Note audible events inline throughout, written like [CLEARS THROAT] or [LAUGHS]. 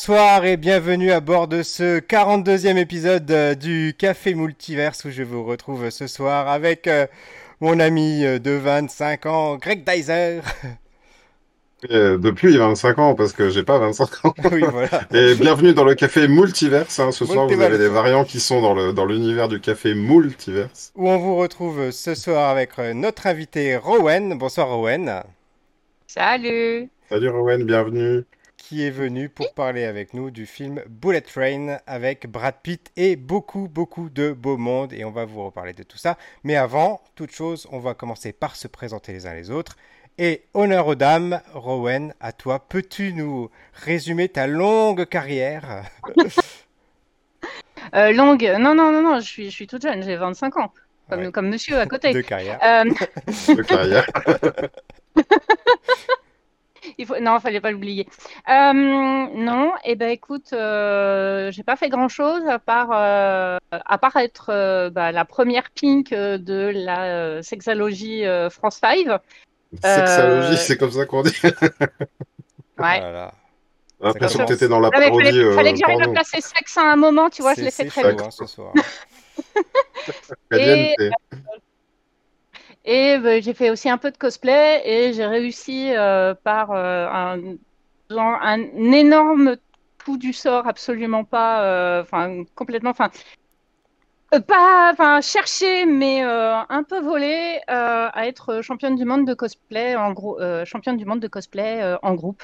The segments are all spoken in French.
Bonsoir et bienvenue à bord de ce 42e épisode euh, du Café Multiverse où je vous retrouve ce soir avec euh, mon ami euh, de 25 ans, Greg Dyser. Euh, depuis 25 ans, parce que j'ai pas 25 ans. [LAUGHS] oui, voilà. [LAUGHS] Et bienvenue dans le café Multiverse. hein. Ce soir, vous avez des variants qui sont dans le dans l'univers du café Multiverse. Où on vous retrouve ce soir avec notre invité Rowan. Bonsoir Rowan, Salut Salut Rowan, bienvenue. Qui est venu pour parler avec nous du film Bullet Train avec Brad Pitt et beaucoup, beaucoup de beau monde. Et on va vous reparler de tout ça. Mais avant toute chose, on va commencer par se présenter les uns les autres. Et honneur aux dames, Rowan, à toi, peux-tu nous résumer ta longue carrière? [LAUGHS] Euh, Longue, non, non, non, non, je suis, je suis toute jeune, j'ai 25 ans, comme, Ouais. comme monsieur à côté. de carrière Euh, de carrière. [LAUGHS] [LAUGHS] il faut... Non, fallait pas l'oublier. Euh, non, et ben écoute, euh, j'ai pas fait grand-chose à part, euh, à part être euh, bah, la première pink de la euh, sexologie euh, France 5. Sexologie, Euh, c'est comme ça qu'on dit. [LAUGHS] Ouais. Voilà. J'ai l'impression que t'étais dans la Non, mais parodie. fallait, euh, fallait que j'arrive à placer sexe à un moment, tu vois, je l'ai fait très bien. hein, ce soir. [LAUGHS] Caliente. Et ben, j'ai fait aussi un peu de cosplay et j'ai réussi euh, par euh, un, genre un énorme coup du sort, absolument pas, euh, enfin complètement, enfin pas, enfin chercher mais euh, un peu volé euh, à être championne du monde de cosplay en gros, euh, championne du monde de cosplay euh, en groupe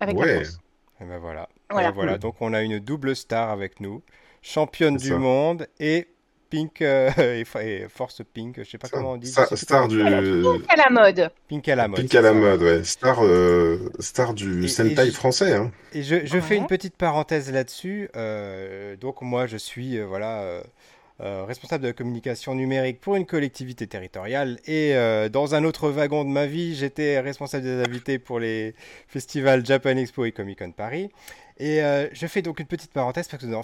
avec la Ouais. France. Et ben voilà. Voilà. Et voilà. Donc on a une double star avec nous, championne du ça. monde et Pink euh, [LAUGHS] et, Force Pink, je sais pas comment on dit. Star, du À la mode. Pink à la mode. Pink à la mode, ouais. Star, euh, star du Et- et Sentai je- français, hein. Et je, je fais une petite parenthèse là-dessus. Euh, donc moi, je suis euh, voilà responsable de la communication numérique pour une collectivité territoriale. Et euh, dans un autre wagon de ma vie, j'étais responsable des invités pour les festivals Japan Expo et Comic Con Paris. Et euh, je fais donc une petite parenthèse parce que dans,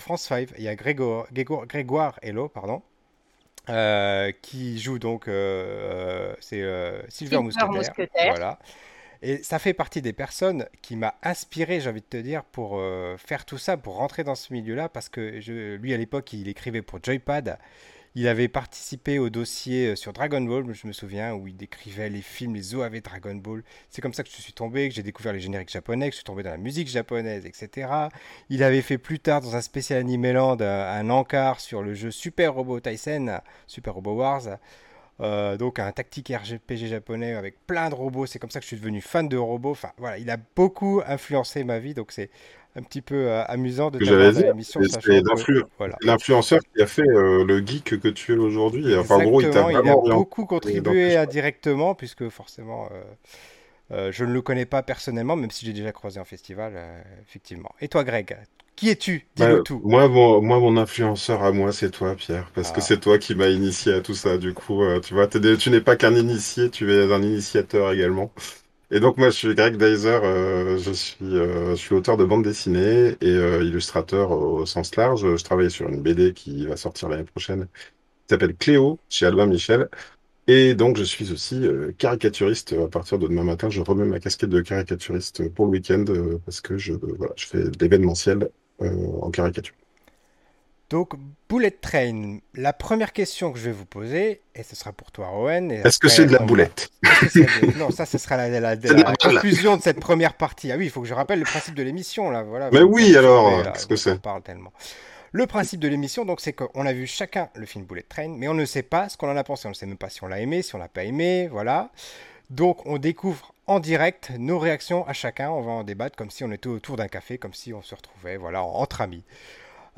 France 5, il y a Grégoire, Grégoire, Grégoire Hello, pardon. euh, qui joue donc euh, c'est Silver Silver Mousquetaire, Mousquetaire. voilà. Et ça fait partie des personnes qui m'a inspiré, j'ai envie de te dire, pour faire tout ça, pour rentrer dans ce milieu-là, parce que je, lui, à l'époque, il écrivait pour Joypad. Il avait participé au dossier euh, sur Dragon Ball, je me souviens, où il décrivait les films, les OAV Dragon Ball. C'est comme ça que je suis tombé, que j'ai découvert les génériques japonais, que je suis tombé dans la musique japonaise, etc. Il avait fait plus tard, dans un spécial Animeland, un, un encart sur le jeu Super Robot Tyson, Super Robot Wars. Euh, donc un tactique RPG japonais avec plein de robots. C'est comme ça que je suis devenu fan de robots. Enfin voilà, il a beaucoup influencé ma vie, donc c'est un petit peu euh, amusant de t'avoir dans dire, l'émission, c'est- voilà. L'influenceur qui a fait euh, le geek que tu es aujourd'hui. Enfin, en gros, il a beaucoup contribué indirectement, puisque forcément, euh, euh, je ne le connais pas personnellement, même si j'ai déjà croisé en festival, effectivement. Et toi, Greg, qui es-tu? Dis-nous Bah, tout. Moi, mon, moi, mon influenceur à moi, c'est toi, Pierre, parce que Ah. c'est toi qui m'as initié à tout ça. Du coup, tu vois, tu n'es pas qu'un initié, tu es un initiateur également. Et donc, moi, je suis Greg Dyser, euh, je suis, euh, je suis auteur de bande dessinée et euh, illustrateur au sens large. Je travaille sur une BD qui va sortir l'année prochaine, qui s'appelle Cléo, chez Albin Michel. Et donc, je suis aussi caricaturiste. À partir de demain matin, je remets ma casquette de caricaturiste pour le week-end parce que je, voilà, je fais de l'événementiel en caricature. Donc, Bullet Train, la première question que je vais vous poser, et ce sera pour toi, Rowan. et Est-ce que c'est de la boulette? [LAUGHS] De- Non, ça, ce sera la, conclusion de cette première partie. Ah oui, il faut que je rappelle le principe de l'émission, là. Voilà, Mais oui, alors, qu'est-ce que c'est parle tellement. Le principe de l'émission, donc, c'est qu'on a vu chacun le film Bullet Train, mais on ne sait pas ce qu'on en a pensé. On ne sait même pas si on l'a aimé, si on l'a pas aimé, voilà. Donc, on découvre en direct nos réactions à chacun. On va en débattre comme si on était autour d'un café, comme si on se retrouvait, voilà, entre amis.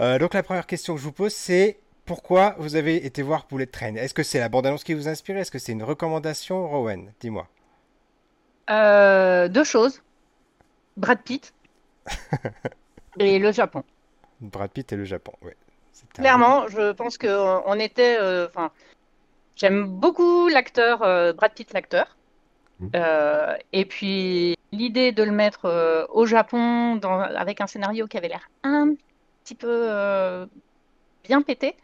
Euh, donc, la première question que je vous pose, c'est pourquoi vous avez été voir Bullet Train? Est-ce que c'est la bande-annonce qui vous a inspiré? Est-ce que c'est une recommandation, Rowan Dis-moi. Euh, deux choses. Brad Pitt [LAUGHS] et le Japon. Brad Pitt et le Japon, oui. Un- Clairement, je pense que on était. euh, Enfin, j'aime beaucoup l'acteur Brad Pitt, l'acteur. Euh, et puis l'idée de le mettre euh, au Japon dans, avec un scénario qui avait l'air un petit peu euh, bien pété.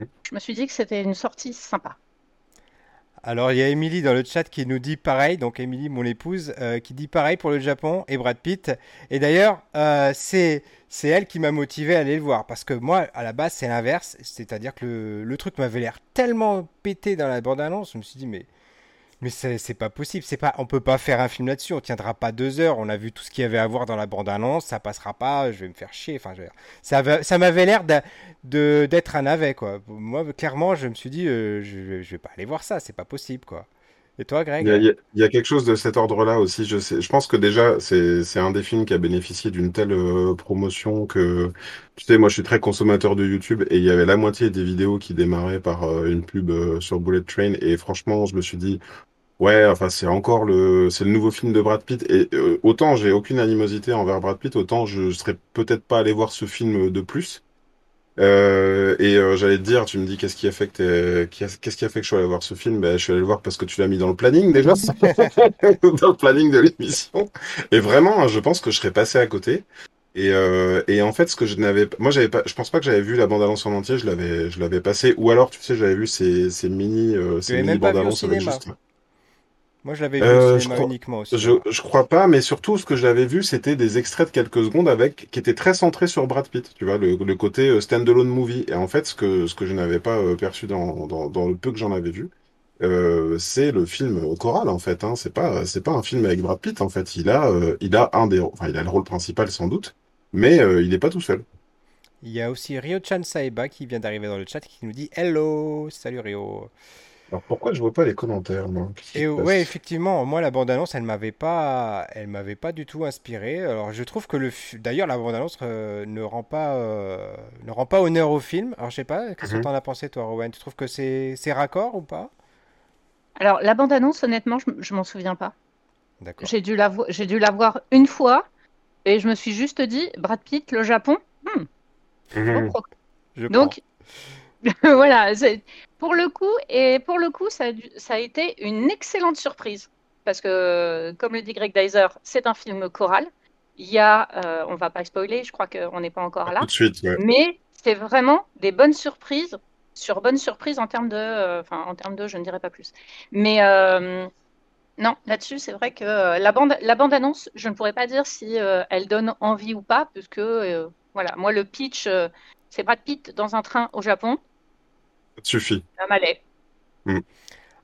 Je me suis dit que c'était une sortie sympa. Alors, il y a Émilie dans le chat qui nous dit pareil, donc Émilie, mon épouse, euh, qui dit pareil pour le Japon et Brad Pitt. Et d'ailleurs, euh, c'est elle qui m'a motivé à aller le voir. Parce que moi, à la base, c'est l'inverse. C'est-à-dire que le, le truc m'avait l'air tellement pété dans la bande-annonce. Je me suis dit, mais mais c'est pas possible, c'est pas, on peut pas faire un film là-dessus, on tiendra pas deux heures. On a vu tout ce qu'il y avait à voir dans la bande-annonce, ça passera pas, je vais me faire chier. Enfin, ça, ça m'avait l'air d'être un navet, quoi. Moi, clairement, je me suis dit, euh, je, je, vais pas aller voir ça, c'est pas possible, quoi. Et toi, Greg? Il y, a, quelque chose de cet ordre-là aussi. Je, sais, je pense que déjà, c'est un des films qui a bénéficié d'une telle euh, promotion que, tu sais, moi, je suis très consommateur de YouTube et il y avait la moitié des vidéos qui démarraient par euh, une pub sur Bullet Train. Et franchement, je me suis dit, Ouais, enfin c'est encore le c'est le nouveau film de Brad Pitt et euh, autant j'ai aucune animosité envers Brad Pitt, autant je serais peut-être pas allé voir ce film de plus. Euh, et euh, j'allais te dire, tu me dis qu'est-ce qui a fait que qu'est-ce qui a fait que je suis allé voir ce film? Ben je suis allé le voir parce que tu l'as mis dans le planning déjà, [LAUGHS] [LAUGHS] dans le planning de l'émission. Et vraiment, je pense que je serais passé à côté. Et, et en fait, ce que je n'avais pas, moi j'avais pas, je pense pas que j'avais vu la bande annonce en entier, je l'avais, je l'avais passé, ou alors tu sais, j'avais vu ces, ces mini, ces mini bandes annonces avec juste. Moi, je l'avais vu euh, uniquement aussi. Je, je, crois pas, mais surtout, ce que je l'avais vu, c'était des extraits de quelques secondes avec, qui étaient très centrés sur Brad Pitt, tu vois, le, le côté euh, stand-alone movie. Et en fait, ce que, ce que je n'avais pas euh, perçu dans, dans, dans, le peu que j'en avais vu, euh, c'est le film choral, en fait. Hein. C'est pas, c'est pas un film avec Brad Pitt, en fait. Il a, il a un des, enfin, il a le rôle principal sans doute, mais il n'est pas tout seul. Il y a aussi Ryo-chan Saeba qui vient d'arriver dans le chat qui nous dit Hello, salut Ryo. Alors pourquoi je vois pas les commentaires, moi? Et ouais, effectivement, moi la bande-annonce, elle m'avait pas, elle m'avait pas du tout inspiré. Alors je trouve que le, d'ailleurs la bande-annonce euh, ne rend pas, euh, ne rend pas honneur au film. Alors je sais pas, qu'est-ce que mhm. tu en as pensé toi, Rowan? Tu trouves que c'est, c'est raccord ou pas? Alors la bande-annonce, honnêtement, je, je m'en souviens pas. D'accord. J'ai dû la, j'ai dû la voir une fois et je me suis juste dit, Brad Pitt, le Japon? Hmm. Mhm. Donc [LAUGHS] voilà, pour le coup, et pour le coup, ça, ça, a été une excellente surprise. Parce que, comme le dit Greg Dyser, c'est un film choral. Il y a, euh, on va pas spoiler, je crois qu'on n'est pas encore là. Tout de suite, Mais c'est vraiment des bonnes surprises, sur bonnes surprises en termes de, euh, enfin, en termes de, je ne dirais pas plus. Mais euh, non, là-dessus, c'est vrai que la bande, la bande annonce, je ne pourrais pas dire si elle donne envie ou pas, puisque voilà, moi le pitch, c'est Brad Pitt dans un train au Japon. Ça suffit. Ça m'allait. Mm.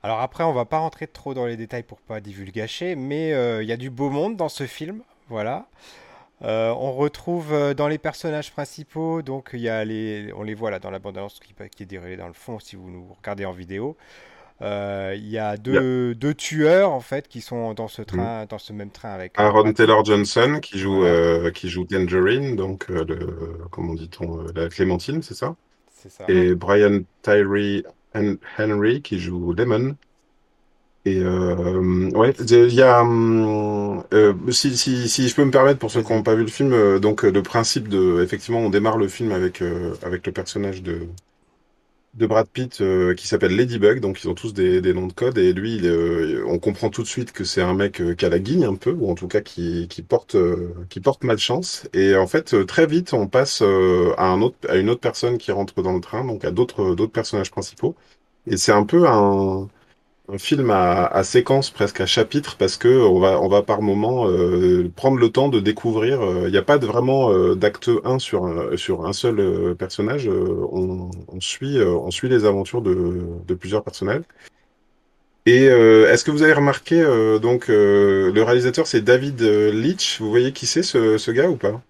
Alors après, on va pas rentrer trop dans les détails pour pas divulgacher, mais euh, il y a du beau monde dans ce film, voilà. Euh, on retrouve euh, dans les personnages principaux, donc il y a les, on les voit là dans la bande-annonce qui, qui, est déroulée dans le fond si vous nous regardez en vidéo. Il y a deux, deux, tueurs en fait qui sont dans ce train, mm. dans ce même train avec. Aaron Taylor Johnson qui joue qui joue Tangerine, donc le comment dit-on la Clémentine, c'est ça? Et Brian Tyree Henry qui joue Lemon. Et euh, ouais, il y a, hum, euh, si, si, si, je peux me permettre pour ceux qui n'ont pas vu le film, euh, donc le principe de, effectivement, on démarre le film avec avec le personnage de de Brad Pitt euh, qui s'appelle Ladybug, donc ils ont tous des, des, noms de code, et lui, il, on comprend tout de suite que c'est un mec euh, qui a la guigne un peu, ou en tout cas qui, qui porte euh, qui porte malchance. Et en fait, très vite, on passe à un autre à une autre personne qui rentre dans le train, donc à d'autres personnages principaux. Et c'est un peu un un film à, à, séquence, presque à chapitre, parce que on va, on va par moment euh, prendre le temps de découvrir. Euh, il n'y a pas de, vraiment euh, d'acte 1 sur un, sur un seul personnage. On, on, suit, on suit les aventures de, de plusieurs personnages. Et est-ce que vous avez remarqué, donc le réalisateur c'est David Leitch. Vous voyez qui c'est ce, ce, gars ou pas?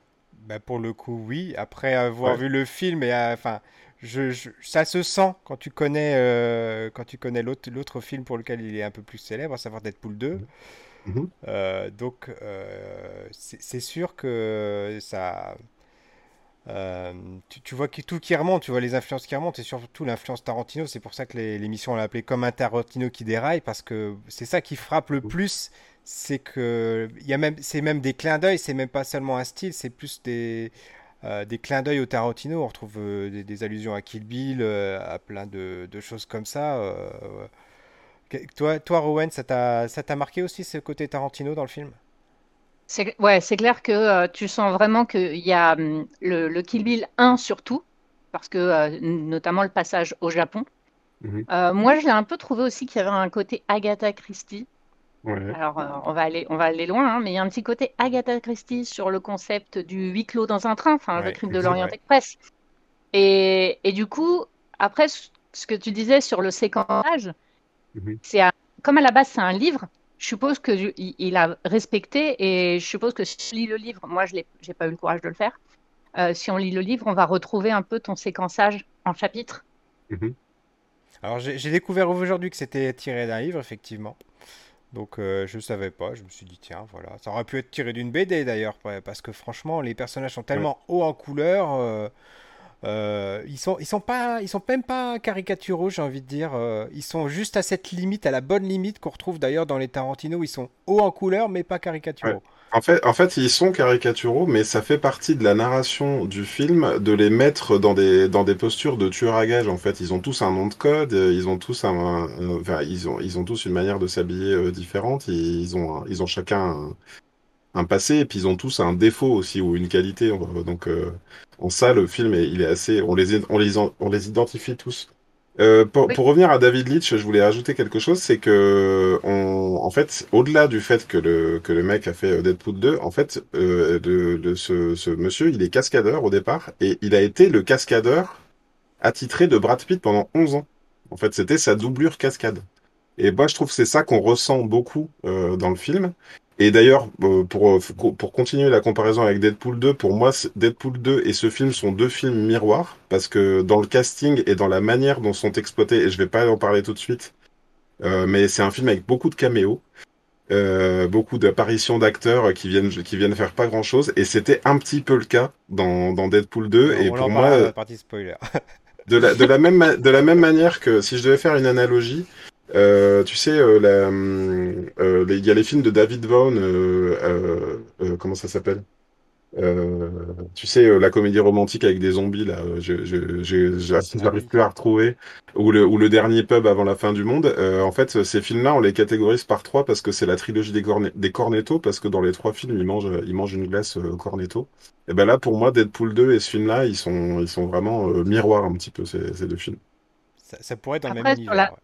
Bah Pour le coup, oui. Après avoir vu le film et enfin je, ça se sent quand tu connais, euh, quand tu connais l'autre, l'autre film pour lequel il est un peu plus célèbre, à savoir Deadpool 2. Mm-hmm. Mm-hmm. Euh, donc, euh, c'est, sûr que ça. Tu, tu, vois tout qui remonte, tu vois les influences qui remontent, et surtout l'influence Tarantino. C'est pour ça que l'émission on l'a appelé comme un Tarantino qui déraille, parce que c'est ça qui frappe le mm. plus. C'est que y a même, c'est même des clins d'œil, c'est même pas seulement un style, c'est plus des euh, des clins d'œil au Tarantino. On retrouve euh, des, allusions à Kill Bill, euh, à plein de, choses comme ça. toi, toi, Rowan, ça t'a marqué aussi ce côté Tarantino dans le film? Ouais, c'est clair que tu sens vraiment qu'il y a hum, le, Kill Bill 1 surtout, parce que notamment le passage au Japon. Mhm. Euh, moi, j'ai un peu trouvé aussi qu'il y avait un côté Agatha Christie. Ouais. Alors, euh, on va aller, on va aller loin, hein, mais il y a un petit côté Agatha Christie sur le concept du huis clos dans un train, enfin, le crime de l'Orient. Express. Et, et du coup, après, ce que tu disais sur le séquençage, Mhm. c'est un- comme à la base c'est un livre, je suppose que je- il, a respecté et je suppose que si on lit le livre, moi je l'ai, j'ai pas eu le courage de le faire. euh, si on lit le livre, on va retrouver un peu ton séquençage en chapitres. Mhm. Alors j'ai découvert aujourd'hui que c'était tiré d'un livre, effectivement. Donc euh, je savais pas, je me suis dit tiens voilà, ça aurait pu être tiré d'une BD d'ailleurs, parce que franchement les personnages sont Ouais. tellement hauts en couleur, euh, euh, ils sont ils sont pas ils sont même pas caricaturaux j'ai envie de dire, euh, ils sont juste à cette limite, à la bonne limite qu'on retrouve d'ailleurs dans les Tarantino, ils sont hauts en couleur mais pas caricaturaux. En fait, en fait, ils sont caricaturaux, mais ça fait partie de la narration du film de les mettre dans des dans des postures de tueurs à gages. En fait, ils ont tous un nom de code, euh, ils ont tous un, enfin, ils ont ils ont tous une manière de s'habiller différente. Ils, ils ont un- ils ont chacun un, passé et puis ils ont tous un défaut aussi ou une qualité. On- Donc euh, en ça, le film est- il est assez, on les on les on les identifie tous. Euh, pour, Oui. pour revenir à David Leitch, je voulais ajouter quelque chose, c'est que on, en fait, au-delà du fait que le que le mec a fait euh, Deadpool 2, en fait, euh, de, de ce, ce monsieur, il est cascadeur au départ et il a été le cascadeur attitré de Brad Pitt pendant 11 ans. En fait, c'était sa doublure cascade. Et moi, je trouve que c'est ça qu'on ressent beaucoup euh, dans le film. Et d'ailleurs, euh, pour, euh, pour continuer la comparaison avec Deadpool 2, pour moi, Deadpool 2 et ce film sont deux films miroirs, parce que dans le casting et dans la manière dont sont exploités, et je vais pas en parler tout de suite, euh, mais c'est un film avec beaucoup de caméos, euh, beaucoup d'apparitions d'acteurs qui viennent, qui viennent faire pas grand-chose, et c'était un petit peu le cas dans, dans Deadpool 2, et on pour en moi, la partie spoiler. de la, de la [LAUGHS] même, de la même manière que si je devais faire une analogie, euh, tu sais, euh, la, euh, les- il y a les films de David Vaughn, euh, euh, euh, comment ça s'appelle? Euh, tu sais, euh, la comédie romantique avec des zombies, là, je, je, je, je- [LAUGHS] j'arrive plus à retrouver, ou le, ou le dernier pub avant la fin du monde. Euh, en fait, ces films-là, on les catégorise par trois parce que c'est la trilogie des, corne- des Cornetto, parce que dans les trois films, ils mangent, ils mangent une glace euh, Cornetto. Et ben là, pour moi, Deadpool 2 et ce film-là, ils sont, ils sont vraiment euh, miroirs un petit peu, ces, ces deux films. Ça, ça pourrait être dans le même univers. la, ouais.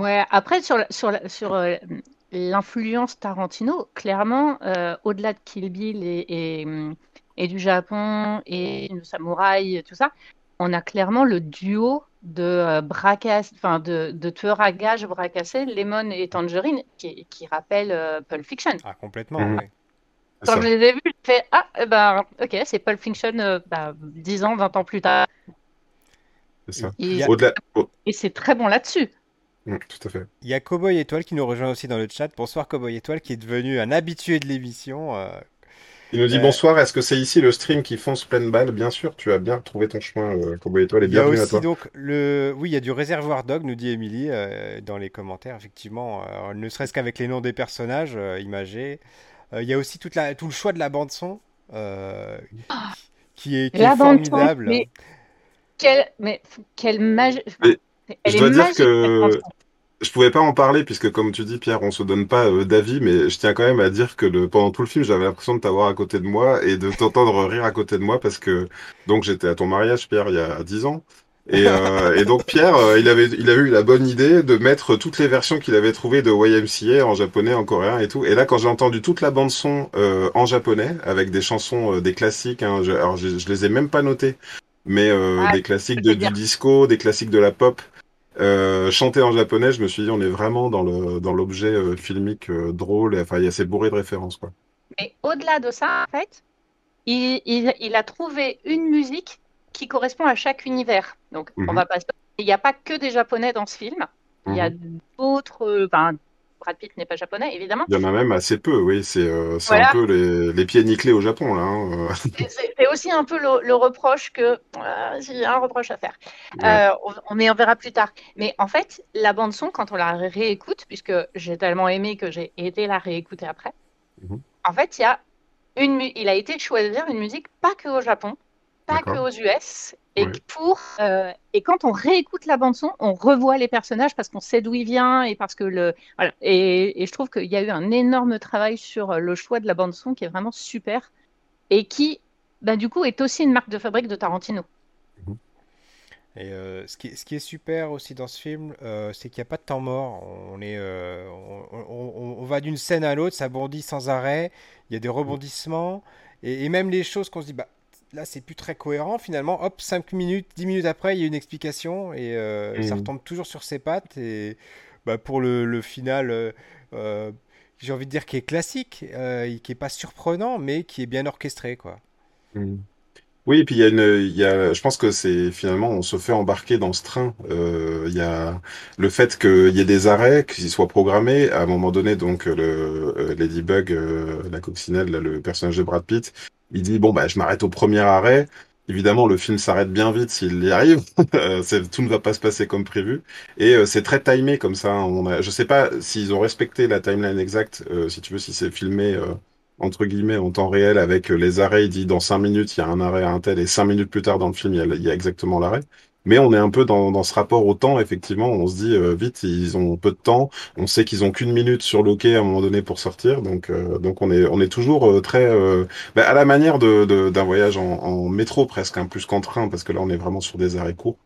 Ouais, après sur sur sur euh, l'influence Tarantino, clairement, euh, au-delà de Kill Bill et, et, et du Japon et du samouraï et tout ça, on a clairement le duo de euh, braquasse, enfin de, de tueurs à gages bracassés, Lemon et Tangerine, qui, qui rappelle euh, Pulp Fiction. Ah complètement, Mhm. ouais. C'est Quand ça. je les ai vus, j'ai fait Ah, eh ben, ok, c'est Pulp Fiction euh, bah, 10 ans, 20 ans plus tard. C'est ça. Au-delà, et c'est très bon là-dessus. Mm, tout à fait. il y a Cowboy Étoile qui nous rejoint aussi dans le chat. Bonsoir Cowboy Étoile qui est devenu un habitué de l'émission. euh, Il nous dit Euh, bonsoir, est-ce que c'est ici le stream qui fonce pleine balle? Bien sûr, tu as bien trouvé ton chemin, euh, Cowboy Étoile, et Il y a bienvenue à aussi toi. donc le. Oui, il y a du réservoir dog, nous dit Émilie euh, dans les commentaires, effectivement. ne serait-ce qu'avec les noms des personnages euh, imagés. Euh, il y a aussi toute la... tout le choix de la bande-son euh, qui est, qui est formidable. mais quelle, mais quelle magie. Mais Elle je dois dire que je pouvais pas en parler puisque, comme tu dis, Pierre, on se donne pas euh, d'avis, mais je tiens quand même à dire que le, pendant tout le film, j'avais l'impression de t'avoir à côté de moi et de t'entendre [LAUGHS] rire à côté de moi parce que donc j'étais à ton mariage, Pierre, il y a 10 ans. Et, euh, et donc Pierre, euh, il avait, il avait eu la bonne idée de mettre toutes les versions qu'il avait trouvées de YMCA en japonais, en coréen et tout. Et là, quand j'ai entendu toute la bande son en japonais avec des chansons, des classiques, hein, je, alors je, je les ai même pas notées, mais Ah, des classiques de, du disco, des classiques de la pop. Euh, chanté en japonais, je me suis dit, on est vraiment dans le dans l'objet euh, filmique euh, drôle. Enfin, il y a c'est bourré de références, quoi. Mais au-delà de ça, en fait, il, il- il a trouvé une musique qui correspond à chaque univers. Donc, on Mhm. va pas Il n'y a pas que des Japonais dans ce film. Il y a Mhm. d'autres. euh, Enfin, Brad Pitt n'est pas japonais, évidemment. Il y en a même assez peu, oui. C'est euh, Voilà. un peu les, les pieds nickelés au Japon, là. hein, euh. C'est aussi un peu le, le reproche que. euh, J'ai un reproche à faire. Ouais. Euh, on, mais on verra plus tard. Mais en fait, la bande-son, quand on la réécoute, puisque j'ai tellement aimé que j'ai été la réécouter après, Mhm. en fait, il y a une, il a été choisir une musique pas que au Japon, pas que aux US, et Ouais. pour euh, et quand on réécoute la bande son, on revoit les personnages parce qu'on sait d'où il vient et parce que le voilà et, et je trouve qu'il y a eu un énorme travail sur euh, le choix de la bande son qui est vraiment super et qui bah, du coup est aussi une marque de fabrique de Tarantino. Et euh, ce, qui, ce qui est super aussi dans ce film, euh, c'est qu'il n'y a pas de temps mort. On, est, euh, on, on- on va d'une scène à l'autre, ça bondit sans arrêt, il y a des rebondissements, et, et même les choses qu'on se dit, bah, là c'est plus très cohérent, finalement, hop, 5 minutes, 10 minutes après, il y a une explication, et euh, ça Mm. retombe toujours sur ses pattes, et bah, pour le, le final, euh, euh, j'ai envie de dire qui est classique, qui est pas surprenant, mais qui est bien orchestré, quoi. Mm. Oui, et puis il y a une, il y a, je pense que c'est finalement, on se fait embarquer dans ce train. Euh, il y a le fait qu'il y ait des arrêts, qu'ils soient programmés. À un moment donné, donc le euh, Ladybug, euh, la coccinelle, là, le personnage de Brad Pitt, il dit bon bah je m'arrête au premier arrêt. Évidemment, le film s'arrête bien vite s'il y arrive. [LAUGHS] Euh, tout ne va pas se passer comme prévu. Et euh, c'est très timé comme ça. On a, je sais pas s'ils ont respecté la timeline exacte, euh, si tu veux, si c'est filmé. euh, entre guillemets en temps réel avec euh, les arrêts. Il dit dans cinq minutes il y a un arrêt à un tel et cinq minutes plus tard dans le film il y a, il y a exactement l'arrêt. Mais on est un peu dans, dans ce rapport au temps, effectivement. On se dit euh, vite, ils ont peu de temps. On sait qu'ils ont qu'une minute sur le quai à un moment donné pour sortir. Donc, euh, donc on est, on est toujours euh, très bah, à la manière de, de- d'un voyage en, métro presque, hein, plus qu'en train, parce que là on est vraiment sur des arrêts courts.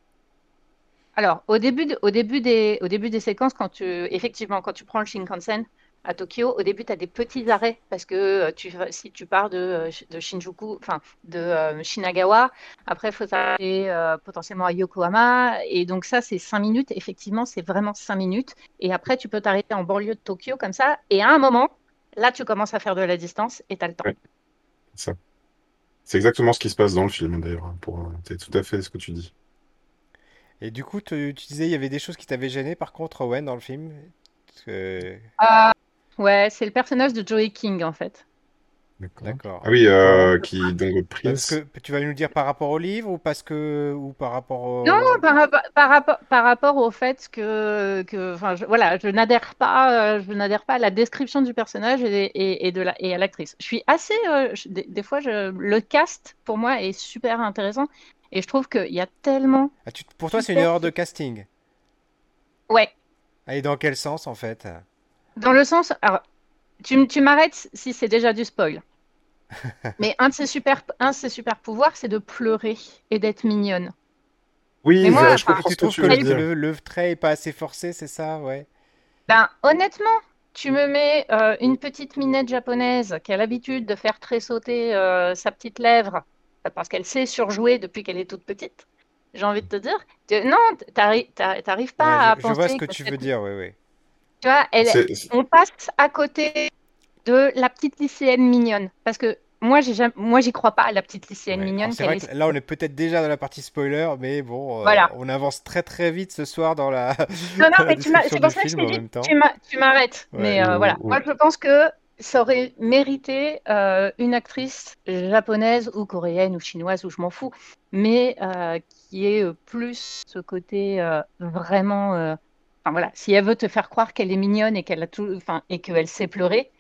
Alors, au début, de- au début des, au début des séquences, quand tu, effectivement, quand tu prends le Shinkansen à Tokyo, au début, tu as des petits arrêts parce que euh, tu, si tu pars de, de Shinjuku, enfin, de euh, Shinagawa, après, il faut s'arrêter euh, potentiellement à Yokohama. Et donc, ça, c'est 5 minutes. Effectivement, c'est vraiment 5 minutes. Et après, tu peux t'arrêter en banlieue de Tokyo comme ça. Et à un moment, là, tu commences à faire de la distance et tu as le temps. Ouais. Ça. C'est exactement ce qui se passe dans le film d'ailleurs. hein, Pour, c'est tout à fait ce que tu dis. Et du coup, tu, tu disais, il y avait des choses qui t'avaient gêné, par contre, Owen, dans le film? Que- Euh, ouais, c'est le personnage de Joey King, en fait. D'accord. Ah oui, euh, qui donc Parce Prince. que tu vas nous dire par rapport au livre ou parce que ou par rapport au... Non, par, rapport- par rapport, par rapport au fait que, que enfin, je, voilà, je n'adhère pas, euh, je n'adhère pas à la description du personnage et, et, et de la, et à l'actrice. Je suis assez, euh, je- des, des fois, je, le cast pour moi est super intéressant et je trouve qu'il y a tellement, Ah, tu- pour toi, c'est une erreur de casting. ouais, et dans quel sens, en fait? Dans le sens, alors, tu, tu m'arrêtes si c'est déjà du spoil. [LAUGHS] Mais un de ses super, un de ses super pouvoirs, c'est de pleurer et d'être mignonne. Oui, Mais moi, je enfin, comprends Tu ce que tu veux le, dire. le, le trait est pas assez forcé, c'est ça? Ouais. Ben, honnêtement, tu me mets euh, une petite minette japonaise qui a l'habitude de faire tressauter euh, sa petite lèvre euh, parce qu'elle sait surjouer depuis qu'elle est toute petite. J'ai envie de te dire, non, t'arri- t'arri- t'arrives pas Ouais, à je, je vois penser ce que que tu veux dire, oui, oui. Tu vois, elle, C'est- c'est- on passe à côté de la petite lycéenne mignonne parce que moi, j'ai jamais, moi, j'y crois pas à la petite lycéenne Ouais. Mignonne. vrai est- que là, on est peut-être déjà dans la partie spoiler, mais bon, euh, on avance très très vite ce soir dans la, Non, non, mais [LAUGHS] tu c'est pour ça que je t'ai dit, m'arrêtes. Ouais. Mais euh, voilà, moi je pense que ça aurait mérité euh, une actrice japonaise ou coréenne ou chinoise, ou je m'en fous, mais qui ait euh, plus ce côté vraiment. Enfin voilà, si elle veut te faire croire qu'elle est mignonne et qu'elle a tout, enfin et qu'elle sait pleurer,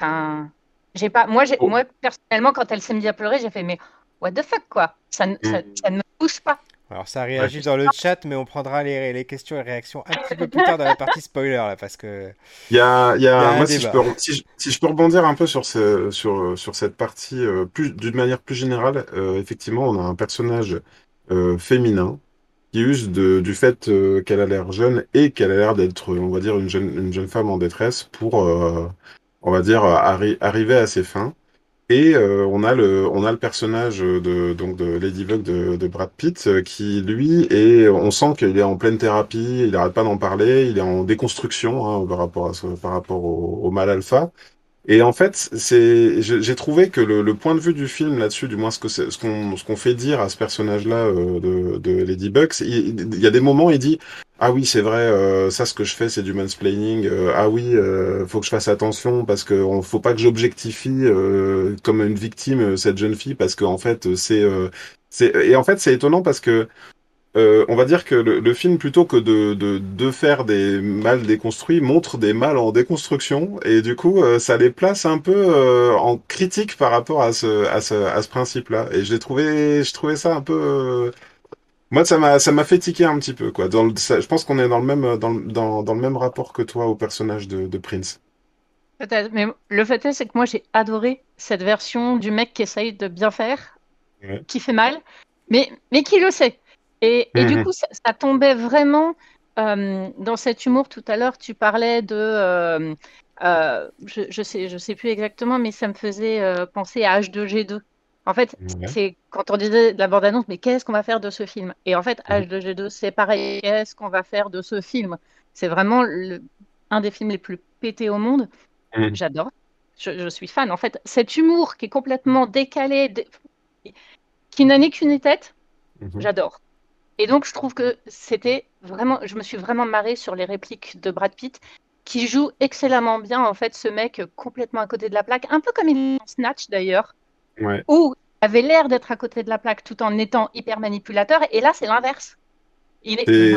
enfin, j'ai pas. Moi, j'ai, Oh. moi personnellement, quand elle s'est mise à pleurer, j'ai fait mais what the fuck quoi, ça, ne- ça, Mm. ça ne me touche pas. Alors ça réagit dans le chat, mais on prendra les, les questions et réactions un petit peu plus tard dans la partie spoiler là, parce que Il y a, il y Il y a a, un moi, si je, peux, si, je, si je peux rebondir un peu sur, ce, sur, sur cette partie, euh, plus, d'une manière plus générale, euh, effectivement, on a un personnage euh, féminin qui use de, du fait euh, qu'elle a l'air jeune et qu'elle a l'air d'être, on va dire, une jeune, une jeune femme en détresse pour, euh, on va dire, arri- arriver à ses fins. Et euh, on a le, on a le personnage de, donc de Ladybug de, de Brad Pitt euh, qui, lui, est, on sent qu'il est en pleine thérapie, il n'arrête pas d'en parler, il est en déconstruction hein, par rapport à ce, par rapport au, au mal alpha. Et en fait, c'est, j'ai trouvé que le, le point de vue du film là-dessus, du moins ce que ce qu'on ce qu'on fait dire à ce personnage-là euh, de, de Ladybug, c'est- il, il y a des moments, il dit ah oui, c'est vrai, euh, ça ce que je fais, c'est du mansplaining. Euh, ah oui, euh, faut que je fasse attention parce que on, faut pas que j'objectifie euh, comme une victime euh, cette jeune fille parce que en fait c'est c'est et en fait c'est étonnant parce que euh, on va dire que le, le film, plutôt que de, de, de faire des mâles déconstruits, montre des mâles en déconstruction, et du coup, euh, ça les place un peu euh, en critique par rapport à ce, à ce, à ce principe-là. Et je l'ai trouvé, je trouvais ça un peu. Moi, ça m'a, ça m'a fait tiquer un petit peu, quoi. Dans le, ça- je pense qu'on est dans le même, dans, le- dans, dans le même rapport que toi au personnage de, de Prince. Peut-être, mais le fait est, c'est que moi j'ai adoré cette version du mec qui essaye de bien faire, Ouais. qui fait mal, mais, mais qui le sait. Et, et du Mhm. coup, ça, ça tombait vraiment euh, dans cet humour. Tout à l'heure, tu parlais de, euh, euh, je, je sais, je sais plus exactement, mais ça me faisait penser à H2G2. En fait, c'est quand on disait de la bande-annonce, mais qu'est-ce qu'on va faire de ce film? Et en fait, Mhm. H2G2, c'est pareil. Qu'est-ce qu'on va faire de ce film? C'est vraiment le- un des films les plus pétés au monde. Mhm. J'adore. Je, je suis fan. En fait, cet humour qui est complètement décalé, dé- qui n'a ni qu'une tête, Mhm. j'adore. Et donc, je trouve que c'était vraiment, je me suis vraiment marrée sur les répliques de Brad Pitt, qui joue excellemment bien, en fait, ce mec complètement à côté de la plaque, un peu comme il est dans Snatch d'ailleurs, Ouais. où il avait l'air d'être à côté de la plaque tout en étant hyper manipulateur, et là, c'est l'inverse. Il est Et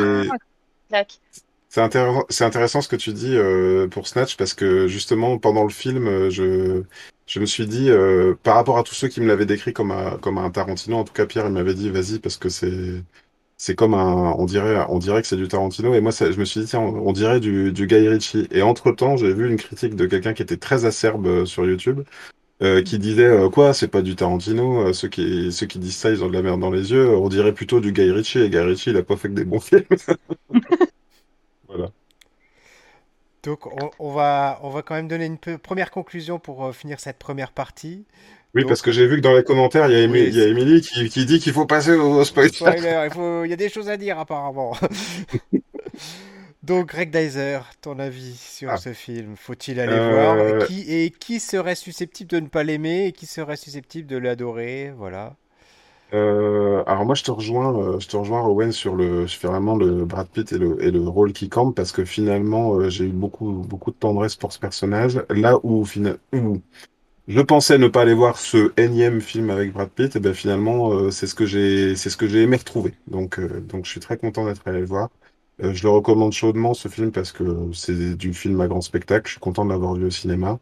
c'est intéressant, ce que tu dis euh, pour Snatch parce que justement pendant le film, euh, je, je me suis dit euh, par rapport à tous ceux qui me l'avaient décrit comme comme un Tarantino, en tout cas Pierre il m'avait dit vas-y parce que c'est c'est comme un, on dirait, on dirait que c'est du Tarantino. Et moi ça, je me suis dit tiens on, on dirait du, du Guy Ritchie. Et entre-temps j'ai vu une critique de quelqu'un qui était très acerbe euh, sur YouTube euh, qui disait euh, quoi c'est pas du Tarantino ceux qui ceux qui disent ça ils ont de la merde dans les yeux. On dirait plutôt du Guy Ritchie. Et Guy Ritchie il a pas fait que des bons films. [LAUGHS] Voilà. Donc on, on va, on va quand même donner une peu- première conclusion pour euh, finir cette première partie. Oui, parce que j'ai vu que dans les commentaires, il y a, Émi- oui, il y a c'est- Émilie qui, qui dit qu'il faut passer au, au spoiler. spoiler, il faut, il y a des choses à dire apparemment. [LAUGHS] Donc Greg Dyser, ton avis sur Ah. ce film, faut-il aller Euh, voir? Qui, et qui serait susceptible de ne pas l'aimer et qui serait susceptible de l'adorer? Voilà. Euh, alors moi, je te rejoins, euh, je te rejoins Owen sur le, sur vraiment le Brad Pitt et le, et le rôle qui campe parce que finalement, j'ai eu beaucoup, beaucoup de tendresse pour ce personnage. Là où, où je pensais ne pas aller voir ce énième film avec Brad Pitt, et ben finalement, euh, c'est ce que j'ai, c'est ce que j'ai aimé retrouver. Donc, euh, donc je suis très content d'être allé le voir. Euh, je le recommande chaudement ce film parce que c'est du film à grand spectacle. Je suis content de l'avoir vu au cinéma.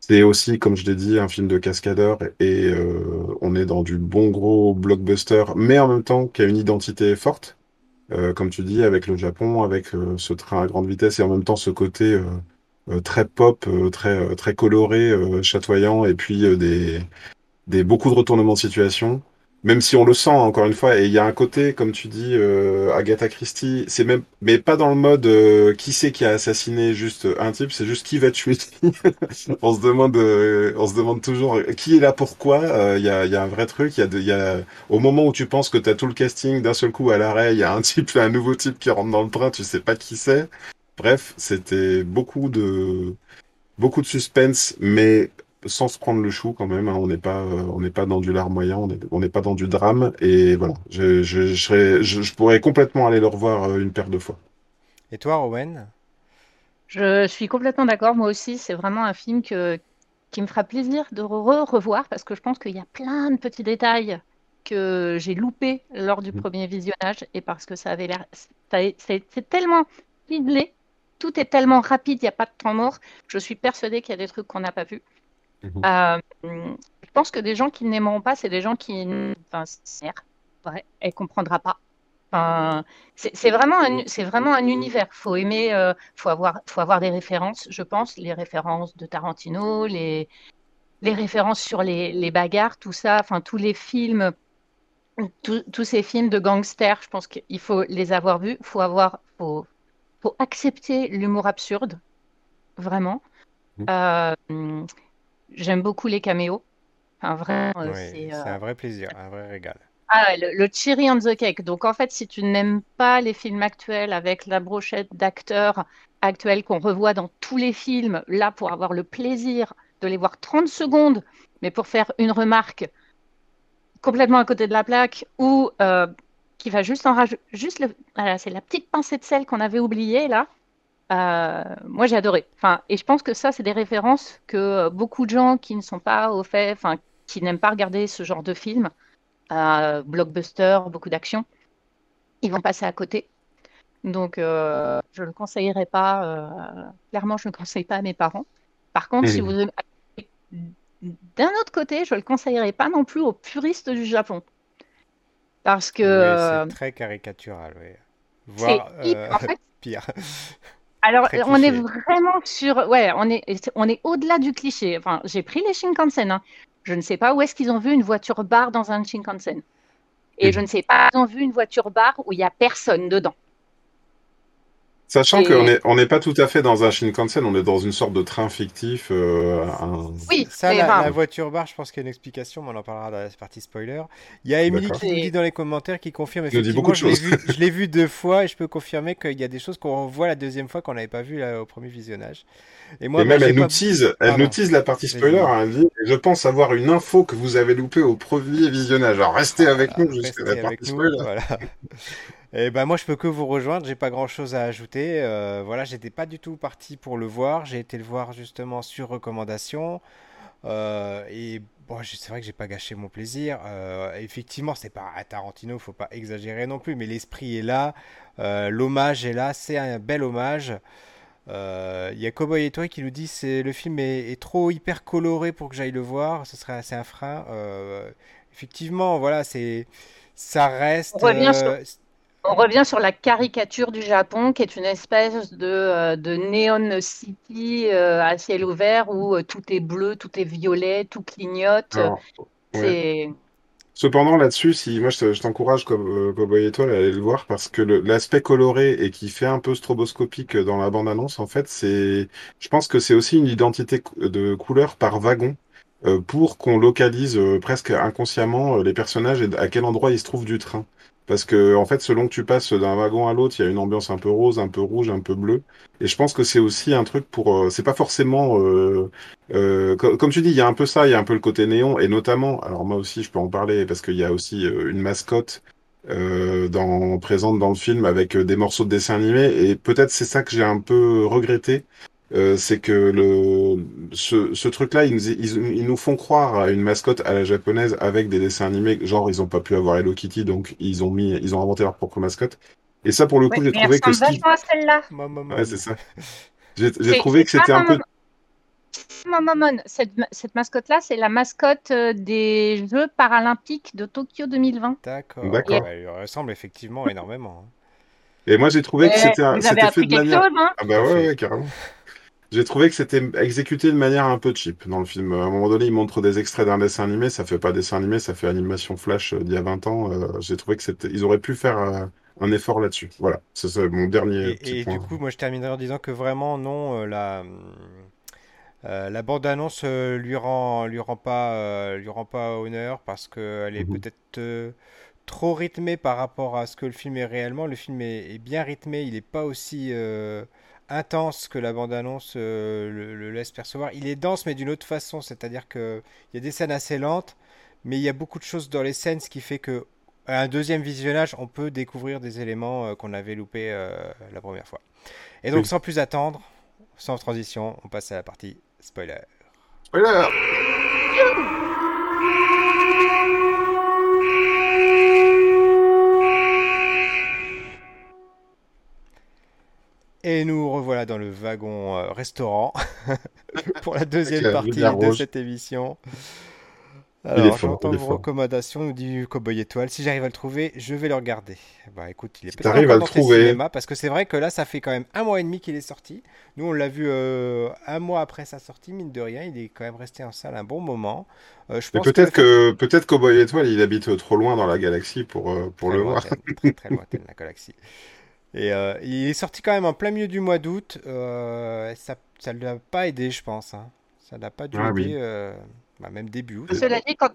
C'est aussi, comme je l'ai dit, un film de cascadeur et euh, on est dans du bon gros blockbuster, mais en même temps qui a une identité forte, euh, comme tu dis, avec le Japon, avec euh, ce train à grande vitesse et en même temps ce côté très pop, euh, très euh, très coloré, euh, chatoyant et puis euh, des des beaucoup de retournements de situation. Même si on le sent encore une fois, et il y a un côté, comme tu dis, euh, Agatha Christie, c'est même, mais pas dans le mode euh, qui c'est qui a assassiné juste un type, c'est juste qui va tuer. [LAUGHS] On se demande, euh, on se demande toujours euh, qui est là pourquoi. Euh, Il y a, y a un vrai truc. Il y a, de- y a, au moment où tu penses que tu as tout le casting d'un seul coup à l'arrêt, il y a un type, un nouveau type qui rentre dans le train, tu sais pas qui c'est. Bref, c'était beaucoup de, beaucoup de suspense, mais sans se prendre le chou quand même. hein. On n'est pas, euh, on n'est pas dans du larmoyant, on est- on n'est pas dans du drame. Et voilà, je, je, je, serais- je, je pourrais complètement aller le revoir euh, une paire de fois. Et toi, Owen? Je suis complètement d'accord. Moi aussi, c'est vraiment un film que, qui me fera plaisir de re-revoir parce que je pense qu'il y a plein de petits détails que j'ai loupés lors du Mhm. premier visionnage et parce que ça avait l'air. C'est tellement tout est tellement rapide, il n'y a pas de temps mort. Je suis persuadée qu'il y a des trucs qu'on n'a pas vus. Mhm. Euh, je pense que des gens qui n'aimeront pas, c'est des gens qui. Enfin, c'est vrai, elle comprendra pas. Enfin, c'est vraiment un, c'est vraiment un univers. Faut aimer, euh, faut avoir, faut avoir des références, je pense, les références de Tarantino, les, les références sur les, les bagarres, tout ça, enfin tous les films, tous tous ces films de gangsters, je pense qu'il faut les avoir vus. Faut avoir, faut, faut accepter l'humour absurde, vraiment. Mhm. Euh, j'aime beaucoup les caméos. Enfin, vraiment, euh, Oui, c'est. c'est euh, un vrai plaisir, un vrai régal. ah, le, le cherry on the cake. Donc, en fait, si tu n'aimes pas les films actuels avec la brochette d'acteurs actuels qu'on revoit dans tous les films, là, pour avoir le plaisir de les voir 30 secondes, mais pour faire une remarque complètement à côté de la plaque ou euh, qui va juste en rajouter, juste le, voilà, c'est la petite pincée de sel qu'on avait oubliée, là. Euh, moi, j'ai adoré. Enfin, et je pense que ça, c'est des références que euh, beaucoup de gens qui ne sont pas au fait, enfin, qui n'aiment pas regarder ce genre de film, euh, blockbuster, beaucoup d'action, ils vont passer à côté. Donc, euh, je ne le conseillerais pas. clairement, je ne le conseille pas à mes parents. Par contre, si Mhm. vous d'un autre côté, je ne le conseillerais pas non plus aux puristes du Japon. Parce que Oui, euh, c'est très caricatural, oui. c'est Voire hyper- euh, en fait, [LAUGHS] pire. Alors, on est vraiment sur. Ouais, on est, on est au-delà du cliché. Enfin, j'ai pris les Shinkansen. hein. Je ne sais pas où est-ce qu'ils ont vu une voiture bar dans un Shinkansen. Et je ne sais pas, ils ont vu une voiture bar où il n'y a personne dedans. Sachant Et- qu'on n'est on n'est pas tout à fait dans un Shinkansen, on est dans une sorte de train fictif. euh, un- Oui, Ça, mais la, voiture bar, je pense qu'il y a une explication, mais on en parlera dans la partie spoiler. Il y a Émilie qui nous dit dans les commentaires, qui confirme nous dit effectivement, beaucoup de je l'ai choses. vu, je l'ai vu deux fois et je peux confirmer qu'il y a des choses qu'on revoit la deuxième fois qu'on n'avait pas vu là, au premier visionnage. Et moi, et bah, même, elle nous tease, elle nous tease la partie spoiler. hein, Elle dit Je pense avoir une info que vous avez loupée au premier visionnage. Alors restez avec Voilà, nous jusqu'à la avec partie nous, spoiler. voilà. [LAUGHS] Et ben moi je peux que vous rejoindre, j'ai pas grand chose à ajouter. Euh, voilà, j'étais pas du tout parti pour le voir, j'ai été le voir justement sur recommandation. Euh, et bon, c'est vrai que j'ai pas gâché mon plaisir. Euh, effectivement, c'est pas un Tarantino, faut pas exagérer non plus, mais l'esprit est là, l'hommage est là, c'est un bel hommage. Il y a Cowboy et toi qui nous dit c'est le film est, est trop hyper coloré pour que j'aille le voir, ce serait assez un frein. Effectivement, voilà, c'est ça reste. On revient sur- on revient sur la caricature du Japon, qui est une espèce de, euh, de neon city euh, à ciel ouvert où euh, tout est bleu, tout est violet, tout clignote. Alors, ouais. C'est Cependant, là-dessus, si moi je te- je t'encourage, comme Cowboy Étoile, à aller le voir parce que l'aspect coloré et qui fait un peu stroboscopique dans la bande-annonce, en fait, c'est, je pense que c'est aussi une identité de couleur par wagon pour qu'on localise presque inconsciemment les personnages et à quel endroit ils se trouvent du train. Parce que, en fait, selon que tu passes d'un wagon à l'autre, il y a une ambiance un peu rose, un peu rouge, un peu bleu. Et je pense que c'est aussi un truc pour, euh, c'est pas forcément euh, euh, co- comme tu dis, il y a un peu ça, il y a un peu le côté néon, et notamment, alors moi aussi je peux en parler parce qu'il y a aussi euh, une mascotte présente dans le film avec des morceaux de dessin animé, et peut-être c'est ça que j'ai un peu regretté, euh, c'est que le ce, ce truc-là, ils, nous- ils, ils nous font croire à une mascotte à la japonaise avec des dessins animés, genre ils ont pas pu avoir Hello Kitty, donc ils ont mis, ils ont inventé leur propre mascotte. Et ça, pour le coup, Ouais, j'ai elle trouvé que Steve, vachement à celle-là. Ouais, c'est ça. J'ai trouvé que c'était un peu, cette, ma- cette mascotte-là, c'est la mascotte euh, des Jeux paralympiques de Tokyo 2020. D'accord. D'accord. Ouais, il ressemble effectivement énormément. hein. et moi j'ai trouvé que c'était, c'était fait de manière. chose, hein Ah bah ouais, ouais, carrément. J'ai trouvé que c'était exécuté de manière un peu cheap dans le film. À un moment donné, il montre des extraits d'un dessin animé, ça fait pas dessin animé, ça fait animation flash euh, d'il y a 20 ans. Euh, J'ai trouvé que c'était, ils auraient pu faire euh, un effort là-dessus. Voilà, c'est mon dernier Et, petit et point. du coup, moi je terminerai en disant que vraiment, non, euh, la, euh, la bande-annonce euh, lui rend, lui rend pas, euh, lui rend pas honneur parce qu'elle est Mhm. peut-être euh, trop rythmée par rapport à ce que le film est réellement. Le film est, est bien rythmé, il n'est pas aussi euh, intense que la bande-annonce euh, le, le laisse percevoir. Il est dense, mais d'une autre façon, c'est-à-dire que il y a des scènes assez lentes, mais il y a beaucoup de choses dans les scènes, ce qui fait que à un deuxième visionnage, on peut découvrir des éléments euh, qu'on avait loupés euh, la première fois. Et donc, Oui. sans plus attendre, sans transition, on passe à la partie spoiler. Spoiler Et nous revoilà dans le wagon euh, restaurant [LAUGHS] pour la deuxième la partie de rouge. cette émission. Alors, j'entends vos recommandations, nous dit Cowboy Étoile. Si j'arrive à le trouver, je vais le regarder. Bah écoute, il est Si peut-être le dans trouver. cinémas, parce que c'est vrai que là, ça fait quand même un mois et demi qu'il est sorti. Nous, on l'a vu euh, un mois après sa sortie, mine de rien. Il est quand même resté en salle un bon moment. Euh, je Mais pense peut-être que que peut-être Cowboy Étoile, il habite trop loin dans la galaxie pour, euh, pour Très le voir. très très lointaine la galaxie. Et euh, il est sorti quand même en plein milieu du mois d'août. euh, ça ça ne l'a pas aidé, je pense. hein. Ça n'a pas dû Ah oui. aider, euh, bah, même début août. Cela dit, quand,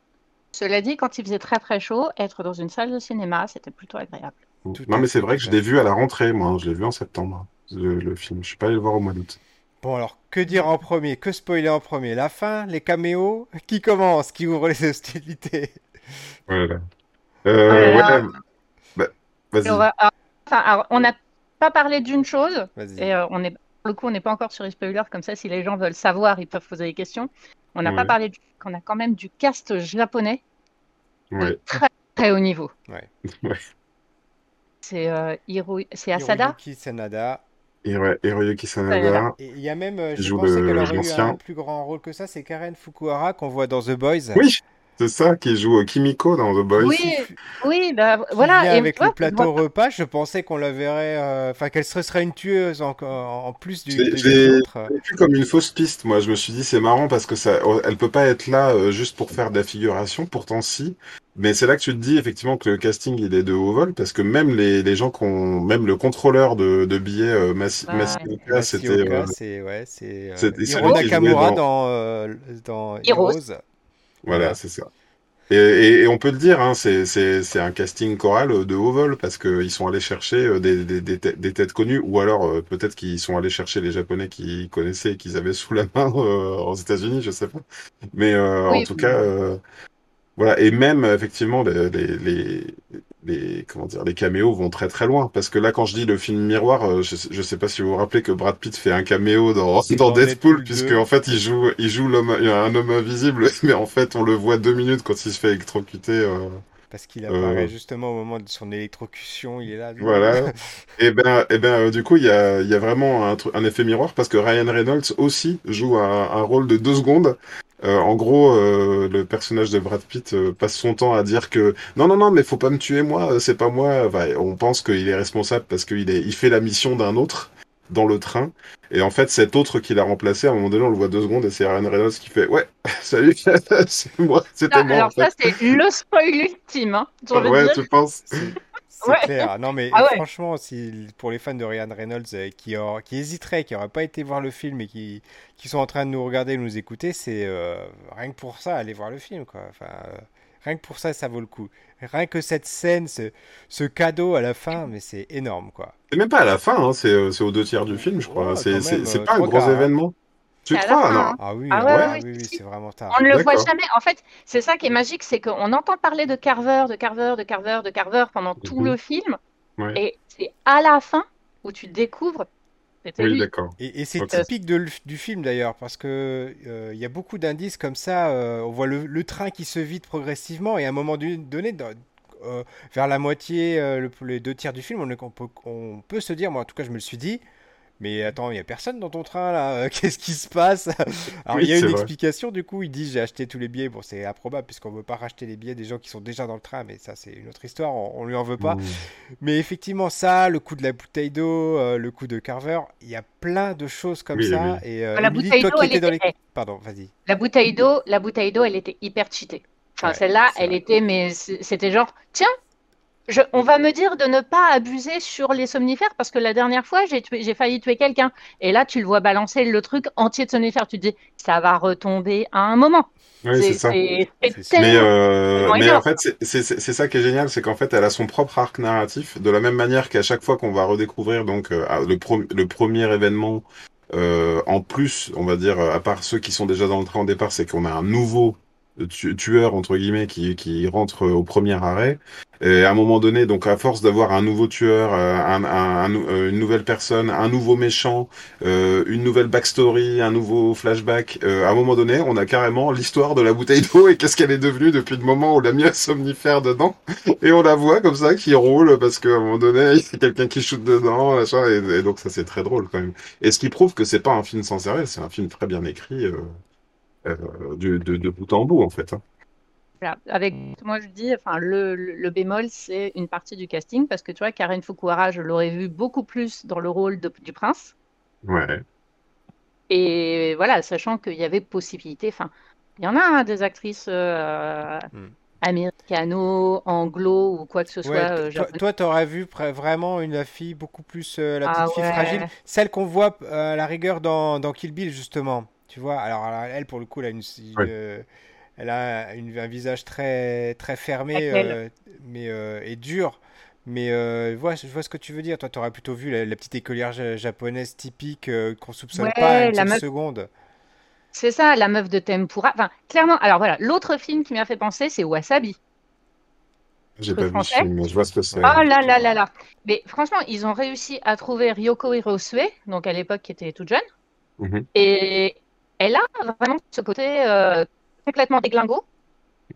cela dit, quand il faisait très très chaud, être dans une salle de cinéma, c'était plutôt agréable. Tout Non, mais c'est vrai que je l'ai vu à la rentrée, moi. hein. Je l'ai vu en septembre, le, le film. Je suis pas allé le voir au mois d'août. Bon, alors, que dire en premier? Que spoiler en premier? La fin? Les caméos? Qui commence? Qui ouvre les hostilités? Voilà. Euh, là. ouais. Bah, vas-y. On va- enfin, alors, on n'a pas parlé d'une chose, et euh, on est, pour le coup, on n'est pas encore sur les spoilers, comme ça, si les gens veulent savoir, ils peuvent poser des questions. On n'a Ouais. pas parlé du- qu'on a quand même du cast japonais de très très haut niveau. Ouais. Ouais. C'est euh, Hiro- c'est Asada. Hiroyuki Sanada. Hiroyuki. Et il y a même, euh, je joue pensais le- qu'elle aurait eu un plus grand rôle que ça, c'est Karen Fukuhara qu'on voit dans The Boys. Oui, C'est ça qui joue Kimiko dans The Boys. Oui, oui, bah voilà. Et avec toi, le plateau vois- repas, je pensais qu'on la verrait, euh, enfin qu'elle serait, serait une tueuse en, en plus du, je l'ai vu comme une fausse piste. Moi, je me suis dit c'est marrant parce que ça, elle peut pas être là euh, juste pour faire de la figuration. Pourtant, si. Mais c'est là que tu te dis effectivement que le casting il est de haut vol parce que même les, les gens qu'on, même le contrôleur de, de billets euh, Massi- Ouais. C'était. Euh, c'est ouais, c'est euh, Hiro Nakamura dans, euh, dans Heroes. Heroes. Voilà, c'est ça. Et, et- et on peut le dire, hein, c'est un casting choral euh, de haut vol parce qu'ils sont allés chercher euh, des, des, des, têtes, des têtes connues ou alors euh, peut-être qu'ils sont allés chercher les Japonais qu'ils connaissaient et qu'ils avaient sous la main euh, aux États-Unis, je sais pas. Mais euh, en Oui. tout cas, euh, voilà. Et même effectivement, les, les, les, les- comment dire, les caméos vont très très loin parce que là, quand je dis le film miroir, euh, je, je sais pas si vous vous rappelez que Brad Pitt fait un caméo dans, dans Deadpool puisque 2. en fait il joue il joue l'homme un homme invisible, [LAUGHS] mais en fait on le voit deux minutes quand il se fait électrocuter. euh, Parce qu'il Euh. apparaît justement au moment de son électrocution, il est là. Voilà. [LAUGHS] Et ben, et ben, euh, du coup, il y a, il y a vraiment un, effet miroir parce que Ryan Reynolds aussi joue un, un rôle de deux secondes. Euh, en gros, euh, le personnage de Brad Pitt euh, passe son temps à dire que non, non, non, mais faut pas me tuer moi, euh, c'est pas moi. Enfin, on pense qu'il est responsable parce qu'il est, il fait la mission d'un autre dans le train. Et en fait, cet autre qui l'a remplacé, à un moment donné, on le voit deux secondes et c'est Ryan Reynolds qui fait ouais, [LAUGHS] salut, [LAUGHS] c'est moi, c'était moi. alors en fait. ça, c'est le spoil ultime. Hein, ouais, dire. tu penses? [LAUGHS] C'est Ouais. clair. Non, mais [LAUGHS] Ah ouais. franchement, si, pour les fans de Ryan Reynolds euh, qui, hésiteraient, qui n'auraient pas été voir le film et qui, qui sont en train de nous regarder et nous écouter, c'est euh, rien que pour ça, aller voir le film. Quoi. Enfin, euh, rien que pour ça, ça vaut le coup. Rien que cette scène, ce, ce cadeau à la fin, mais c'est énorme. quoi. C'est même pas à la fin, hein, c'est aux deux tiers du film, je crois. Ouais, c'est pas un gros hein. Tu C'est à la crois, fin, non? hein. Ah oui, Ah ouais, ouais, ouais, oui, si, oui, si. c'est vraiment tard. On ne le voit jamais. En fait, c'est ça qui est magique, c'est qu'on entend parler de Carver, de Carver, de Carver, de Carver pendant tout Mhm. le film. Ouais. Et c'est à la fin où tu découvres Oui, d'accord. Et, et c'est typique de, du film d'ailleurs, parce que euh, il y a beaucoup d'indices comme ça. euh, on voit le, le train qui se vide progressivement, et à un moment donné, dans- euh, vers la moitié, euh, le- les deux tiers du film, on peut, on peut se dire, moi en tout cas, je me le suis dit. Mais attends, il y a personne dans ton train là. [LAUGHS] Qu'est-ce qui se passe? [LAUGHS] Alors Oui, il y a une vrai. explication du coup. Il dit j'ai acheté tous les billets. Bon, c'est improbable puisqu'on veut pas racheter les billets des gens qui sont déjà dans le train. Mais ça, c'est une autre histoire. On, on lui en veut pas. Mmh. Mais effectivement, ça, le coup de la bouteille d'eau, euh, le coup de Carver, il y a plein de choses comme Oui, ça. oui. Et euh, Ah, La bouteille d'eau, elle étais dans les... était- Pardon, vas-y. La bouteille d'eau, la bouteille d'eau, elle était hyper cheatée. Enfin, Ouais, celle-là, elle vrai. était, mais c'était genre, tiens, je, on va me dire de ne pas abuser sur les somnifères parce que la dernière fois, j'ai tué, j'ai failli tuer quelqu'un. Et là, tu le vois balancer le truc entier de somnifères. Tu te dis, ça va retomber à un moment. Oui, c'est ça. Mais, euh, mais en fait, c'est- c'est c'est- c'est ça qui est génial, c'est qu'en fait, elle a son propre arc narratif, de la même manière qu'à chaque fois qu'on va redécouvrir donc euh, le, pro- le premier événement, euh, en plus, on va dire, à part ceux qui sont déjà dans le train au départ, c'est qu'on a un nouveau tu- tueur entre guillemets qui, qui rentre au premier arrêt. Et à un moment donné, donc à force d'avoir un nouveau tueur, euh, un, un- euh, une nouvelle personne, un nouveau méchant, euh, une nouvelle backstory, un nouveau flashback, euh, à un moment donné, on a carrément l'histoire de la bouteille d'eau et qu'est-ce qu'elle est devenue depuis le moment où on a mis un somnifère dedans. Et on la voit comme ça qui roule parce qu'à un moment donné, il y a quelqu'un qui shoot dedans, et, donc ça c'est très drôle quand même. Et ce qui prouve que c'est pas un film sans sérieux, c'est un film très bien écrit euh, euh, de, de, de bout en bout en fait. hein. Voilà. Avec, moi, je dis, enfin, le, bémol, c'est une partie du casting parce que tu vois, Karen Fukuhara, je l'aurais vu beaucoup plus dans le rôle de- du prince. Ouais. Et voilà, sachant qu'il y avait possibilité, enfin, il y en a hein, des actrices euh, Hmm. américano, anglo ou quoi que ce soit. Ouais, euh, toi, toi, t'aurais vu vraiment une fille beaucoup plus euh, la Ah petite fille ouais. fragile, celle qu'on voit euh, à la rigueur dans, dans Kill Bill justement. Tu vois, alors elle, elle, pour le coup, elle a une, une, Ouais. euh, elle a une- un visage très très fermé, euh, mais euh, et dur. Mais euh, je vois, je vois ce que tu veux dire. Toi, t'aurais plutôt vu la, la petite écolière ja- japonaise typique euh, qu'on soupçonne Ouais, pas une la meuf- seconde. C'est ça, la meuf de Tempura. Enfin, clairement, alors voilà, l'autre film qui m'a fait penser, c'est Wasabi. J'ai pas vu ce film, mais je vois ce que c'est. Oh là là là là. Mais franchement, ils ont réussi à trouver Ryoko Hirosue, donc à l'époque qui était toute jeune. Mhm. Et elle a vraiment ce côté euh, complètement déglingo,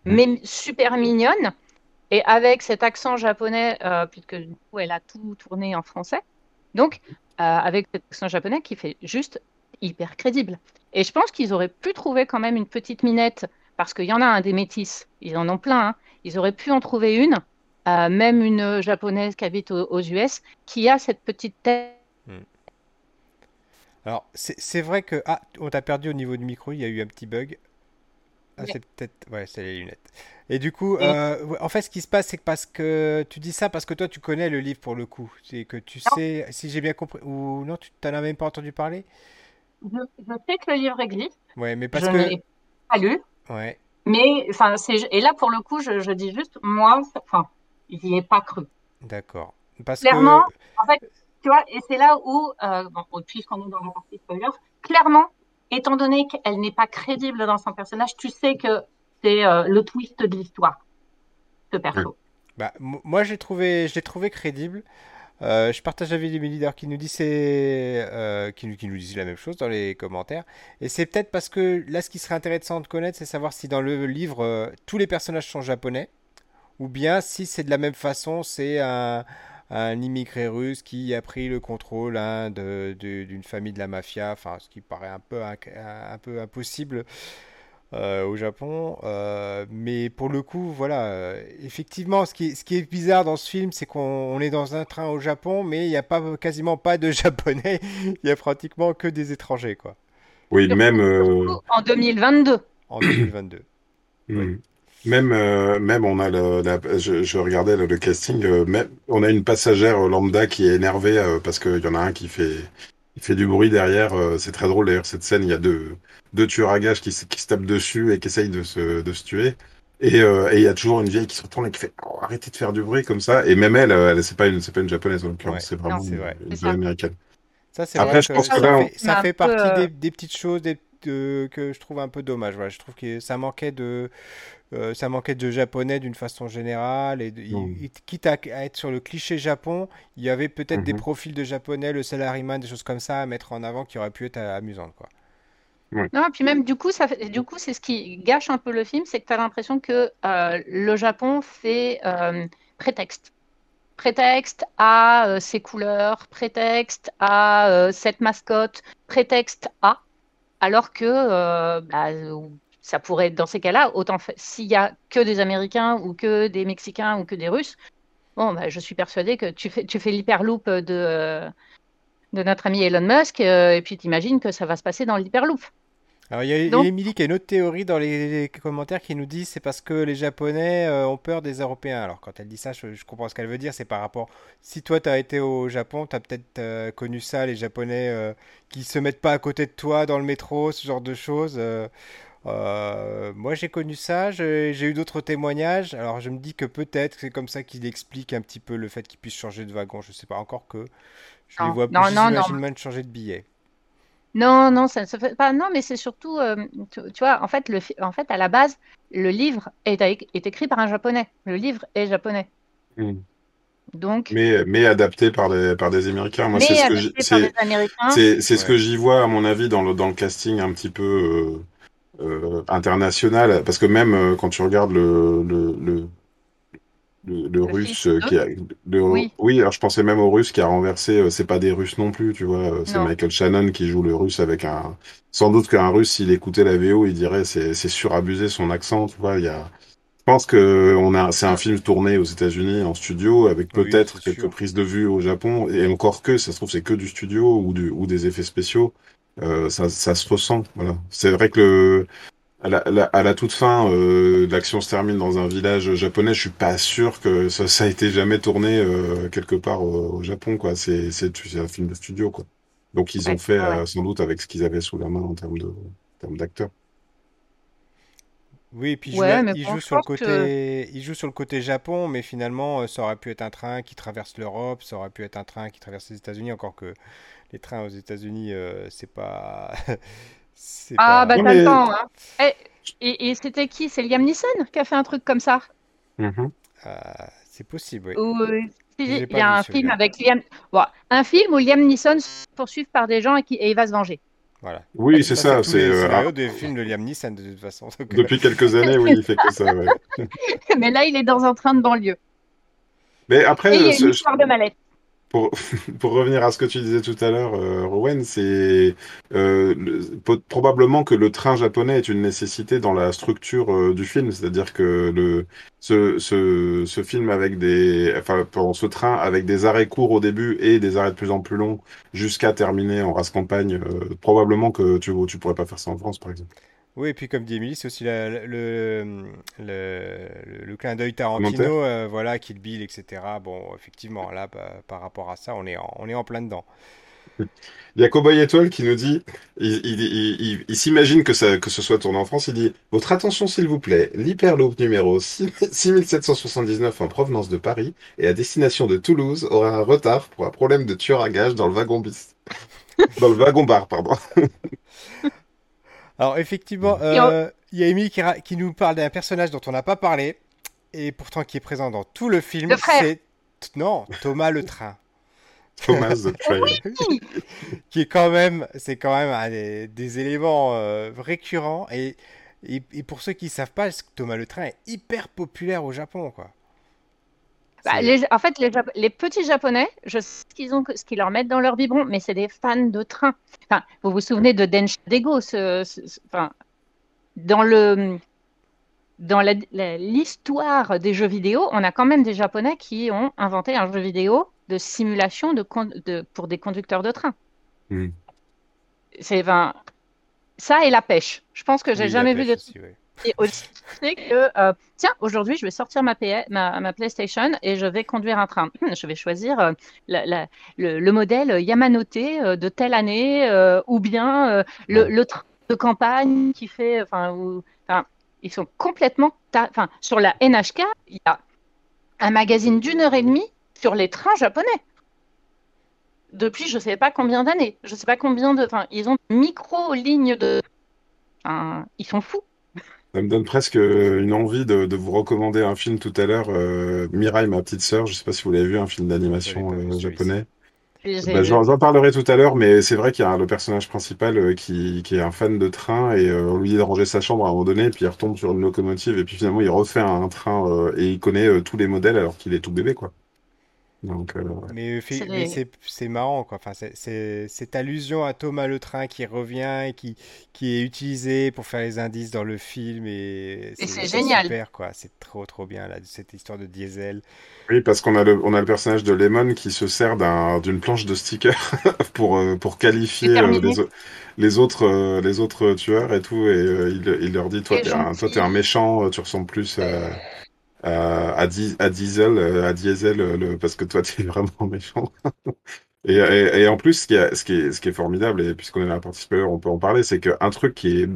Mhm. mais super mignonne. Et avec cet accent japonais, euh, puisque du coup, elle a tout tourné en français. Donc, euh, avec cet accent japonais qui fait juste hyper crédible. Et je pense qu'ils auraient pu trouver quand même une petite minette, parce qu'il y en a un des métis, ils en ont plein, hein. ils auraient pu en trouver une, euh, même une japonaise qui habite aux, aux US, qui a cette petite tête. Alors, c'est vrai que... Ah, on t'a perdu au niveau du micro, il y a eu un petit bug. Ah, c'est peut-être... Ouais, c'est les lunettes. Et du coup, euh, en fait, ce qui se passe, c'est que parce que tu dis ça parce que toi, tu connais le livre pour le coup. C'est que tu Non. sais, si j'ai bien compris, ou non, tu t'en as même pas entendu parler? Je, je sais que le livre existe, Ouais, mais parce je que... ne l'ai pas lu, Ouais, mais enfin, c'est, et là pour le coup, je, je dis juste, moi, enfin, j'y ai pas cru. d'accord. Parce Clairement, que... en fait, tu vois, et c'est là où, euh, bon, puisqu'on est dans la partie spoiler, clairement, étant donné qu'elle n'est pas crédible dans son personnage, tu sais que c'est euh, le twist de l'histoire, ce perso. Bah, mo- moi, j'ai trouvé, je l'ai trouvé crédible. Euh, je partage l'avis d'Emily d'ailleurs qui nous dit euh, qui, nous- qui nous dit la même chose dans les commentaires. Et c'est peut-être parce que là, ce qui serait intéressant de connaître, c'est savoir si dans le livre euh, tous les personnages sont japonais ou bien si c'est de la même façon, c'est un, un immigré russe qui a pris le contrôle hein, de, de- d'une famille de la mafia. Enfin, ce qui paraît un peu un peu impossible euh, au Japon. Euh, mais pour le coup, voilà, euh, effectivement, ce qui est, ce qui est bizarre dans ce film, c'est qu'on on est dans un train au Japon, mais il n'y a pas, quasiment pas de [LAUGHS] Japonais. Il y a pratiquement que des étrangers, quoi, Oui, même, euh, en 2022. en 2022. hmm. [CLEARS THROAT] même, euh, même on a le, la- je, je regardais le, le casting, euh, même, on a une passagère lambda qui est énervée euh, parce qu'il y en a un qui fait, il fait du bruit derrière. euh, c'est très drôle d'ailleurs cette scène. Il y a deux, deux tueurs à gages qui, se- qui se tapent dessus et qui essayent de se, de se tuer. Et euh, et il y a toujours une vieille qui se retourne et qui fait oh, arrêtez de faire du bruit comme ça. Et même elle, euh, elle c'est pas une, c'est pas une japonaise en l'occurrence, Ouais, c'est vraiment non, c'est une, américaine. Ça, c'est Après, vrai je pense que ça là, fait, ça partie euh, des, des petites choses des- de- que je trouve un peu dommage. Voilà, je trouve que ça manquait de, euh, ça manquait de japonais d'une façon générale. Et de- il- il- quitte à, à être sur le cliché Japon, il y avait peut-être des Mhm. profils de japonais, le salaryman, des choses comme ça à mettre en avant qui auraient pu être euh, amusantes, quoi. Non, et puis même du coup, ça fait- du coup, c'est ce qui gâche un peu le film, c'est que tu as l'impression que euh, le Japon fait euh, prétexte. Prétexte à euh, ses couleurs, prétexte à euh, cette mascotte, prétexte à, alors que euh, bah, ça pourrait être dans ces cas-là, autant s'il y a que des Américains ou que des Mexicains ou que des Russes, bon, bah, je suis persuadée que tu fais, tu fais l'hyperloop de, de notre ami Elon Musk, euh, et puis t'imagines que ça va se passer dans l'hyperloop. Alors, il y a, Donc- Émilie qui a une autre théorie dans les, les commentaires qui nous dit c'est parce que les Japonais euh, ont peur des Européens. Alors, quand elle dit ça, je, je comprends ce qu'elle veut dire. C'est par rapport. Si toi, tu as été au Japon, tu as peut-être euh, connu ça, les Japonais euh, qui se mettent pas à côté de toi dans le métro, ce genre de choses. Euh, moi, j'ai connu ça, j'ai eu d'autres témoignages. Alors, je me dis que peut-être c'est comme ça qu'il explique un petit peu le fait qu'ils puissent changer de wagon. Je sais pas encore que. Je les Non, vois non, plus, non, non. même changer de billet. Non, non, ça ne se fait pas. Non, mais c'est surtout, euh, tu, tu vois, en fait, le, en fait, à la base, le livre est, est écrit par un japonais. Le livre est japonais. Hmm. Donc, Mais, mais adapté par des, par des Américains. Moi, mais c'est ce que adapté j'y- par c'est, des Américains. c'est, c'est ce que Ouais. j'y vois, à mon avis, dans le, dans le casting un petit peu euh, euh, international. Parce que même euh, quand tu regardes le, le, le, le, russe euh, qui a, le, Oui. oui, alors je pensais même au russe qui a renversé, euh, c'est pas des Russes non plus, tu vois, euh, c'est. Michael Shannon qui joue le russe avec un, sans doute qu'un russe, s'il écoutait la VO, il dirait c'est, c'est surabusé son accent, tu vois, il y a, je pense que on a, c'est un film tourné aux États-Unis en studio avec Oui, peut-être quelques sûr. prises de vue au Japon et encore que ça se trouve c'est que du studio ou du ou des effets spéciaux. Euh, ça, ça se ressent. Voilà. C'est vrai que le, à la, à la, à la toute fin, euh, l'action se termine dans un village japonais. Je suis pas sûr que ça, ça a été jamais tourné euh, quelque part au, au Japon, quoi. C'est c'est c'est un film de studio, quoi. Donc ils ont fait ouais, euh, sans doute avec ce qu'ils avaient sous la main en termes de en termes d'acteurs. Oui, et puis il Ouais, il joue sur le que- il joue sur le côté Japon, mais finalement, ça aurait pu être un train qui traverse l'Europe, ça aurait pu être un train qui traverse les États-Unis, encore que les trains aux États-Unis, euh, c'est pas, [LAUGHS] c'est Ah, pas. bah t'as le temps, hein. Eh, et et c'était qui? C'est Liam Neeson qui a fait un truc comme ça? Mhm. Ah, c'est possible, oui. Il y a un film avec Liam, bon, un film où Liam Neeson se poursuit par des gens et, qui, et il va se venger. Voilà. Oui, c'est ça. C'est euh, ah, des films de Liam Neeson de toute façon. Donc, euh, depuis quelques années, oui, il fait que ça. Ouais. [LAUGHS] Mais là, il est dans un train de banlieue. Mais Et il y après, a une histoire de mallette. Pour, [LAUGHS] pour revenir à ce que tu disais tout à l'heure, euh, Rowan, c'est euh, probablement que le train japonais est une nécessité dans la structure euh, du film, c'est-à-dire que le ce, ce, ce film avec des enfin ce train avec des arrêts courts au début et des arrêts de plus en plus longs jusqu'à terminer en race campagne, euh, probablement que tu tu pourrais pas faire ça en France, par exemple. Oui, et puis comme dit Emily, c'est aussi la- le, le, le- le clin d'œil? Tarantino, euh, voilà, Kill Bill, etc. Bon, effectivement, là, bah, par rapport à ça, on est en, on est en plein dedans. Il y a Cowboy Étoile qui nous dit, il, il, il, il- il s'imagine que, ça, que ce soit tourné en France, il dit, Votre attention s'il vous plaît, l'Hyperloop numéro 6 6779 en provenance de Paris et à destination de Toulouse aura un retard pour un problème de tueur à gage dans le wagon bis. Dans le wagon bar, pardon. [LAUGHS] Alors, effectivement, euh, il y a Emily qui, ra- qui nous parle d'un personnage dont on n'a pas parlé, et pourtant qui est présent dans tout le film. Le. C'est, non, Thomas le Train. [LAUGHS] Thomas the Train. [LAUGHS] qui est quand même, c'est quand même un des, des éléments euh, récurrents. Et, et, et pour ceux qui ne savent pas, Thomas le Train est hyper populaire au Japon, quoi. Bah, les- en fait, les, petits Japonais, je sais ce qu'ils ont, ce qu'ils leur mettent dans leur biberon, mais c'est des fans de train. Enfin, vous vous souvenez de Densha Dego, ce, ce- ce- enfin, dans le, l'histoire des jeux vidéo, on a quand même des Japonais qui ont inventé un jeu vidéo de simulation de, con- de- pour des conducteurs de train. Hmm. C'est, ça et la pêche. Je pense que j'ai Oui, jamais vu pêche de aussi, ouais. Et aussi c'est que, euh, tiens, aujourd'hui, je vais sortir ma, PS ma, ma PlayStation et je vais conduire un train. [CLEARS THROAT] Je vais choisir euh, la- la- le, le modèle Yamanote euh, de telle année ou bien le, le train de campagne qui fait. Enfin, ils sont complètement. Enfin, sur la NHK, il y a un magazine d'une heure et demie sur les trains japonais. Depuis je ne sais pas combien d'années. Je ne sais pas combien de. Enfin, ils ont micro-lignes de. Enfin, ils sont fous. Ça me donne presque une envie de, de vous recommander un film tout à l'heure, euh, Mirai, ma petite sœur. Je sais pas si vous l'avez vu, un film d'animation euh, japonais. Bah, j'en parlerai tout à l'heure, mais c'est vrai qu'il y a le personnage principal euh, qui, qui est un fan de train et euh, on lui dit de ranger sa chambre à un moment donné, et puis il retombe sur une locomotive et puis finalement il refait un, train euh, et il connaît euh, tous les modèles alors qu'il est tout bébé quoi. Donc euh, Mais, fait- C'est mais c'est c'est marrant, quoi. Enfin, c'est- c'est cette allusion à Thomas le Train qui revient et qui, qui est utilisé pour faire les indices dans le film. Et Et c'est génial. super, quoi. C'est trop, trop bien, là, cette histoire de diesel. oui parce qu'on a le on a le personnage de Lemon qui se sert d'un d'une planche de stickers [LAUGHS] pour euh, pour qualifier euh, les, au- les autres euh, les autres tueurs et tout et euh, il, il leur dit toi t'es un toi t'es un méchant, euh, tu ressembles plus à à, à, Di- à Diesel, euh, à Diesel, euh, parce que toi, [LAUGHS] tu es vraiment méchant. Et, en plus, ce qui est, formidable, et puisqu'on est à participer, on peut en parler, c'est qu'un truc qui est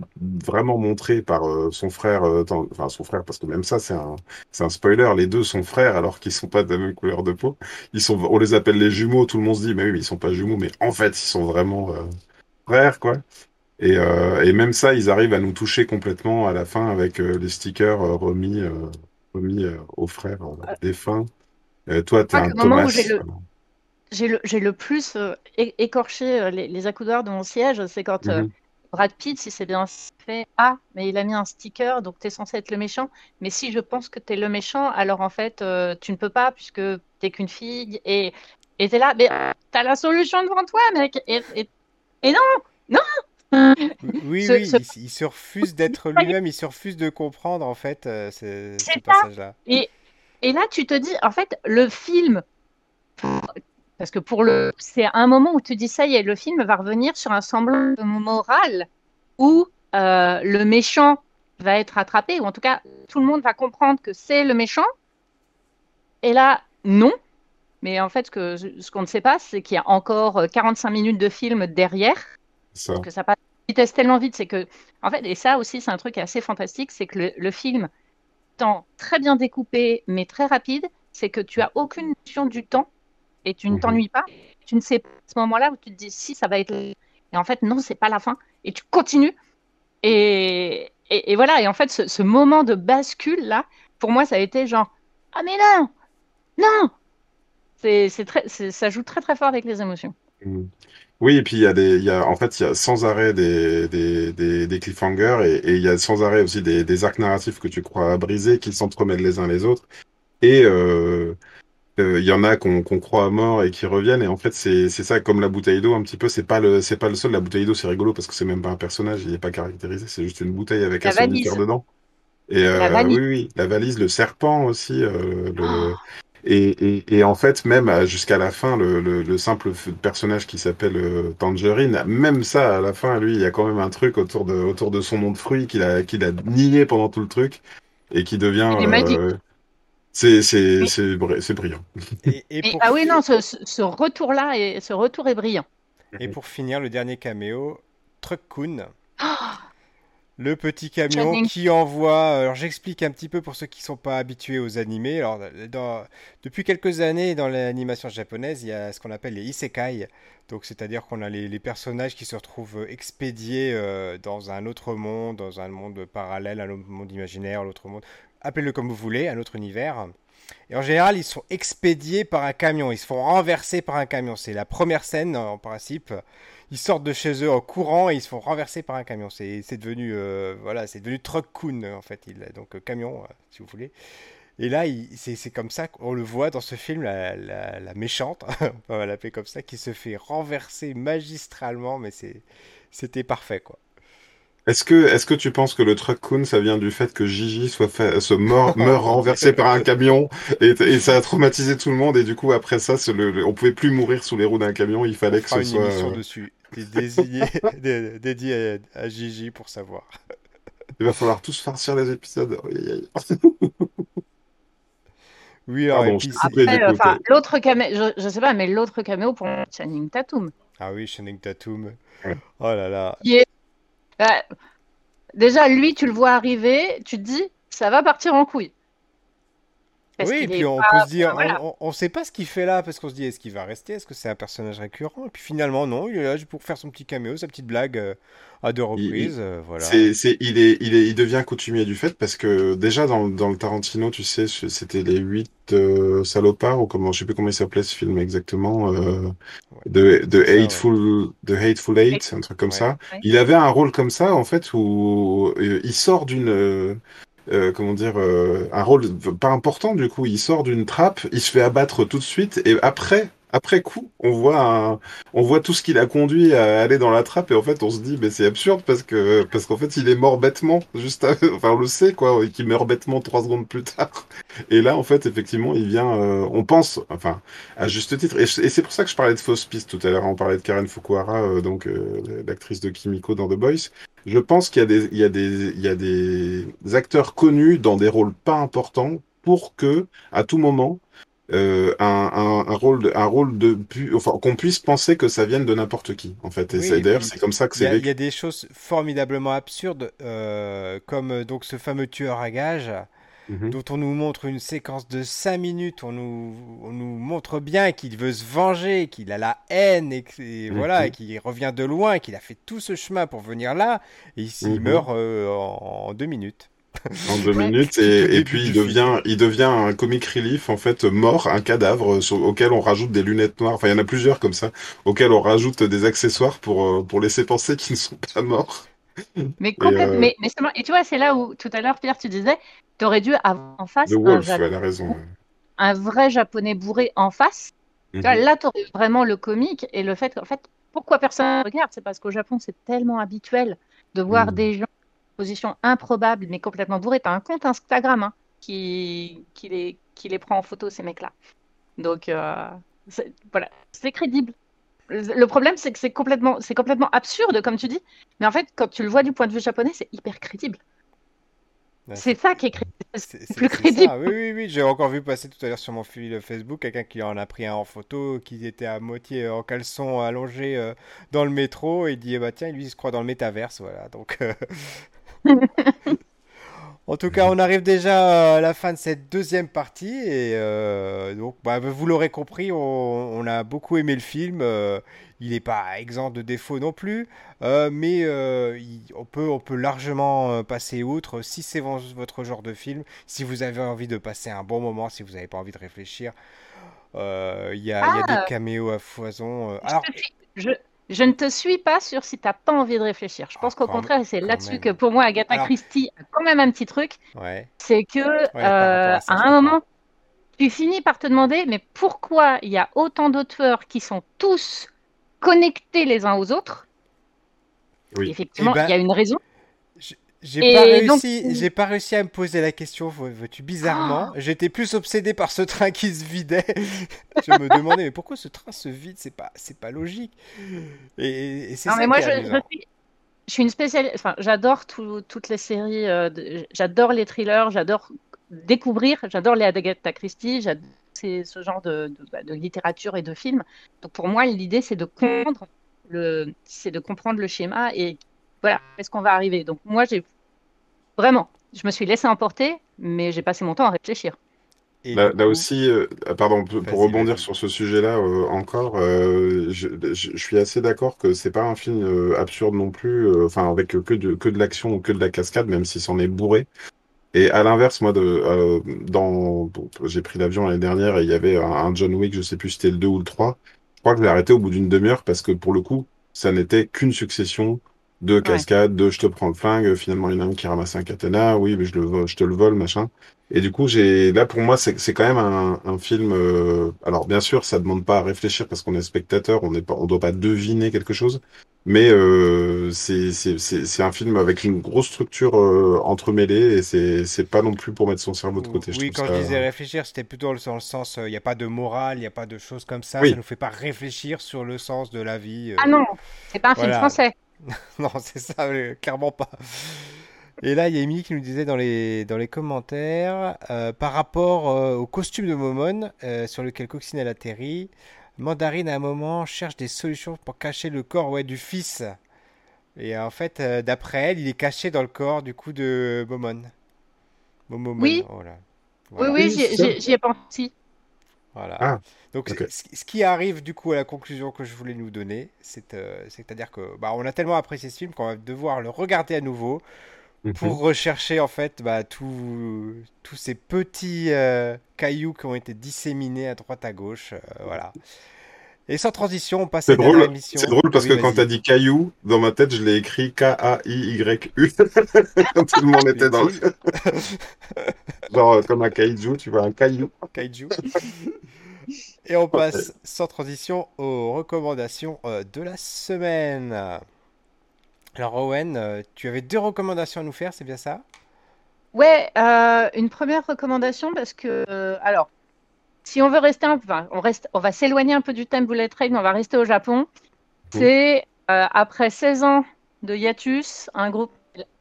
vraiment montré par euh, son frère, euh, enfin son frère, parce que même ça, c'est un, un spoiler, les deux sont frères alors qu'ils sont pas de la même couleur de peau. Ils sont, on les appelle les jumeaux, tout le monde se dit, mais oui, mais ils sont pas jumeaux, mais en fait, ils sont vraiment euh, frères, quoi. Et, euh, même ça, ils arrivent à nous toucher complètement à la fin avec euh, les stickers euh, remis, remis euh, aux frères euh, défunts. Euh, toi, crois un Thomas. j'ai le- le, le plus écorché les, les accoudoirs de mon siège, c'est quand Mhm. Brad Pitt, si c'est bien fait, ah, mais il a mis un sticker, donc tu es censé être le méchant. Mais si je pense que tu es le méchant, alors en fait, euh, tu ne peux pas, puisque t'es qu'une fille. Et et tu es là, mais tu as la solution devant toi, mec. Et, et, et non, non [LAUGHS] Oui, Ce- oui, ce- il, il se refuse [LAUGHS] d'être lui-même, il se refuse de comprendre, en fait, euh, ce, passage-là. Et, et là, tu te dis, en fait, le film, parce que pour le, c'est un moment où tu dis ça y est, le film va revenir sur un semblant de morale où euh, le méchant va être attrapé, ou en tout cas, tout le monde va comprendre que c'est le méchant. Et là, non. Mais en fait, ce que- ce qu'on ne sait pas, c'est qu'il y a encore euh, 45 minutes de film derrière Ça. parce que ça passe vitesse tellement vite, c'est que, en fait, et ça aussi, c'est un truc assez fantastique, c'est que le, le film, étant très bien découpé, mais très rapide, c'est que tu as aucune notion du temps et tu ne Mhm. t'ennuies pas. Tu ne sais pas à ce moment-là où tu te dis si ça va être. Et en fait, non, c'est pas la fin. Et tu continues. Et, et, et voilà. Et en fait, ce, ce moment de bascule là, pour moi, ça a été genre ah mais non, non. C'est, c'est très, c'est- ça joue très très fort avec les émotions. Oui, et puis il y a des, il y a, en fait, il y a sans arrêt des, des, des, des cliffhangers et, et il y a sans arrêt aussi des, des arcs narratifs que tu crois briser qui s'entremêlent les uns les autres. Et, euh, Euh, Il y en a qu'on qu'on croit à mort et qui reviennent. Et en fait c'est ça comme la bouteille d'eau un petit peu c'est pas le c'est pas le seul. La bouteille d'eau c'est rigolo parce que c'est même pas un personnage il est pas caractérisé. C'est juste une bouteille avec un La valise. dedans. Et La euh, oui oui la valise le serpent aussi euh, Oh, et, et et en fait même euh, jusqu'à la fin le le, le simple personnage qui s'appelle euh, Tangerine même ça à la fin lui il y a quand même un truc autour de autour de son nom de fruit qu'il a qu'il a nié pendant tout le truc et qui devient euh, c'est c'est c'est br- c'est brillant Et, et mais- pour, ah oui, non, ce, retour-là, est- ce retour est brillant. et pour finir, le dernier caméo, Truck Kun. Oh, Le petit camion qui envoie. Alors j'explique un petit peu pour ceux qui sont pas habitués aux animés. Alors dans- depuis quelques années dans l'animation japonaise, il y a ce qu'on appelle les isekai. Donc c'est-à-dire qu'on a les, les personnages qui se retrouvent expédiés euh, dans un autre monde, dans un monde parallèle, un autre monde imaginaire, l'autre monde. Appelez-le comme vous voulez, un autre univers. Et en général, ils sont expédiés par un camion. Ils se font renverser par un camion. C'est la première scène en principe ils sortent de chez eux en courant et ils se font renverser par un camion. C'est devenu, euh, voilà, c'est devenu Truck Kun en fait, il, donc euh, camion euh, si vous voulez. Et là, c'est comme ça qu'on le voit dans ce film, la, la- la méchante, [LAUGHS] on va l'appeler comme ça, qui se fait renverser magistralement, mais c'était parfait quoi. Est-ce que, est-ce que tu penses que le truck kun, ça vient du fait que Gigi soit fait, se mort, [LAUGHS] meurt renversé par un camion et, et ça a traumatisé tout le monde et du coup après ça, le, le- on pouvait plus mourir sous les roues d'un camion, il On fallait que fera ce une soit. émission euh, dessus, dé- désigné, [LAUGHS] dé- dédiée à, à Gigi pour savoir. Il va falloir tous farcir les épisodes. [LAUGHS] Oui, alors, c'est... coupé Après, euh, l'autre caméo, je, je sais pas, mais l'autre caméo pour Channing Tatum. Ah oui, Channing Tatum. Ouais. Oh là là. Qui euh, déjà, lui, tu le vois arriver, tu te dis, ça va partir en couille. Parce Oui, et puis on pas, peut se dire, enfin, voilà. on, on sait pas ce qu'il fait là, parce qu'on se dit, est-ce qu'il va rester? Est-ce que c'est un personnage récurrent? Et puis finalement, non, il est là pour faire son petit caméo, sa petite blague euh, à deux Il, il- reprises, euh, voilà. c'est, c'est, il est, il est, il devient coutumier du fait parce que déjà dans, dans le Tarantino, tu sais, c'était les huit euh, salopards ou comment, je sais plus comment il s'appelait ce film exactement, de. Hateful, de Hateful Eight, un truc comme Ouais. ça. ouais. Il avait un rôle comme ça en fait où euh, il sort d'une, euh, euh, comment dire, euh, un rôle pas important du coup. Il sort d'une trappe, il se fait abattre tout de suite et après. Après coup, on voit on voit tout ce qui l'a conduit à aller dans la trappe et en fait on se dit mais c'est absurde parce que parce qu'en fait il est mort bêtement juste à- [LAUGHS] enfin on le sait quoi qu'il meurt bêtement trois secondes plus tard. Et là en fait effectivement il vient euh, on pense enfin à juste titre. Et, et c'est pour ça que je parlais de fausse piste tout à l'heure on parlait de Karen Fukuhara euh, donc euh, l'actrice de Kimiko dans The Boys. Je pense qu'il y a des il y a des il y a des acteurs connus dans des rôles pas importants pour que à tout moment euh, un, un, un rôle de, un rôle de pu- enfin qu'on puisse penser que ça vienne de n'importe qui en fait et Oui, d'ailleurs c'est comme ça que c'est il y a des choses formidablement absurdes, euh, comme euh, donc ce fameux tueur à gages, Mhm. dont on nous montre une séquence de 5 minutes, on nous, on nous montre bien qu'il veut se venger, qu'il a la haine, et, que- et voilà, qu'il revient de loin, qu'il a fait tout ce chemin pour venir là, et il Mhm. meurt euh, en, en deux minutes. En deux Ouais. minutes et, puis il devient il devient un comic relief en fait mort un cadavre sur, auquel on rajoute des lunettes noires enfin il y en a plusieurs comme ça auxquels on rajoute des accessoires pour euh, pour laisser penser qu'ils ne sont pas morts Mais complètement. euh, Mais, mais seulement- et tu vois, c'est là où tout à l'heure, Pierre, tu disais, tu aurais dû avoir en face The un, Wolf raison vrai japonais bourré en face. Mhm. là, tu aurais vraiment le comique et le fait qu'en fait, pourquoi personne ne regarde? C'est parce qu'au Japon, c'est tellement habituel de voir Mhm. des gens en position improbable, mais complètement bourrés. Tu as un compte Instagram hein, qui, qui, les, qui les prend en photo, ces mecs-là. Donc, euh, voilà, c'est crédible. Le problème, c'est que c'est complètement, c'est complètement absurde, comme tu dis. Mais en fait, quand tu le vois du point de vue japonais, c'est hyper crédible. Ouais, C'est ça qui est crédible. C'est plus crédible. ça, oui, oui, oui. J'ai encore vu passer tout à l'heure sur mon fil Facebook quelqu'un qui en a pris un en photo, qui était à moitié en caleçon allongé euh, dans le métro, et il dit, eh bah tiens, lui il se croit dans le métaverse, voilà. Donc, euh, [LAUGHS] en tout cas, on arrive déjà à la fin de cette deuxième partie, et euh, donc, bah, vous l'aurez compris, on, on a beaucoup aimé le film. euh, il n'est pas exempt de défauts non plus, euh, mais euh, il- on peut, on peut largement euh, passer outre si c'est vo- votre genre de film. Si vous avez envie de passer un bon moment, si vous n'avez pas envie de réfléchir, euh, il y a, il y a des Ah, caméos à foison. euh. Alors, je, je ne te suis pas sur si tu n'as pas envie de réfléchir. Je ah, pense qu'au contraire, et c'est là-dessus que pour moi, Agatha Alors, Christie a quand même un petit truc, ouais, c'est que ouais, euh, à ça, à je un moment, tu finis par te demander, mais pourquoi il y a autant d'auteurs qui sont tous connectés les uns aux autres? Oui. Effectivement, Eh ben, il y a une raison. J'ai pas, donc- réussi, j'ai pas réussi à me poser la question, vois- vois-tu, bizarrement. Ah. J'étais plus obsédé par ce train qui se vidait. je me demandais, mais pourquoi ce train se vide? C'est pas, c'est pas logique. Et, et c'est Non, ça mais moi, qui je, est je amusant. suis, je suis une spécialiste. Enfin, j'adore tout- toutes les séries. euh, j'adore les thrillers. J'adore découvrir. J'adore les Agatha Christie. J'adore ce genre de, de- bah, de littérature et de films. Donc, pour moi, l'idée, c'est de comprendre le, c'est de comprendre le schéma et voilà, est-ce qu'on va arriver? Donc, moi, j'ai vraiment, je me suis laissé emporter, mais j'ai passé mon temps à réfléchir. Et Là, aussi, euh, ah, pardon, pour rebondir sur ce sujet-là euh, encore, euh, je, je- je suis assez d'accord que c'est pas un film euh, absurde non plus, euh, enfin avec que de, que de l'action ou que de la cascade, même si c'en est bourré. Et à l'inverse, moi, de, euh, dans, bon, j'ai pris l'avion l'année dernière et il y avait un, un John Wick, je sais plus si c'était le 2 ou le 3. Je crois que je l'ai arrêté au bout d'une demi-heure parce que pour le coup, ça n'était qu'une succession de cascades, de je te prends le flingue, finalement il y en a un qui ramasse un katana, oui, mais je, le, je te le vole, machin. Et du coup, j'ai là pour moi, c'est c'est quand même un, un film. euh, alors bien sûr, ça demande pas à réfléchir parce qu'on est spectateur, on n'est pas, on doit pas deviner quelque chose. Mais euh, c'est c'est c'est c'est un film avec une grosse structure euh, entremêlée et c'est c'est pas non plus pour mettre son cerveau de côté. Oui, je trouve quand ça... je disais réfléchir, c'était plutôt dans le sens, il n'y a pas de morale, il n'y a pas de choses comme ça, Oui. ça nous fait pas réfléchir sur le sens de la vie. euh. Ah non, c'est pas un film français. [LAUGHS] Non, c'est ça, clairement pas. Et là, il y a Émilie qui nous disait dans les, dans les commentaires, euh, par rapport euh, au costume de Momon, euh, sur lequel Coccinelle atterrit, Mandarine à un moment cherche des solutions pour cacher le corps ouais, du fils. Et en fait, euh, d'après elle, il est caché dans le corps du coup de Momon. Oui. oh là. Oui, j'y ai pensé. Voilà. Ah, Donc, ce qui arrive du coup à la conclusion que je voulais nous donner, c'est, euh, c'est-à-dire que bah, on a tellement apprécié ce film qu'on va devoir le regarder à nouveau Mhm. pour rechercher en fait bah, tous tous ces petits euh, cailloux qui ont été disséminés à droite à gauche. euh, voilà. Et sans transition, on passe à la émission. c'est drôle parce Oui, que quand t'as dit caillou, dans ma tête, je l'ai écrit K-A-I-Y-U. Tellement on était dans le... [LAUGHS] Genre euh, comme un kaiju, tu vois, un caillou. Kaiju. Et on passe sans transition aux recommandations euh, de la semaine. Alors Owen, euh, tu avais deux recommandations à nous faire, c'est bien ça? Ouais, euh, une première recommandation parce que, euh, alors, si on veut rester un enfin, on reste, on va s'éloigner un peu du thème bullet train, mais on va rester au Japon. C'est euh, après 16 ans de hiatus, un groupe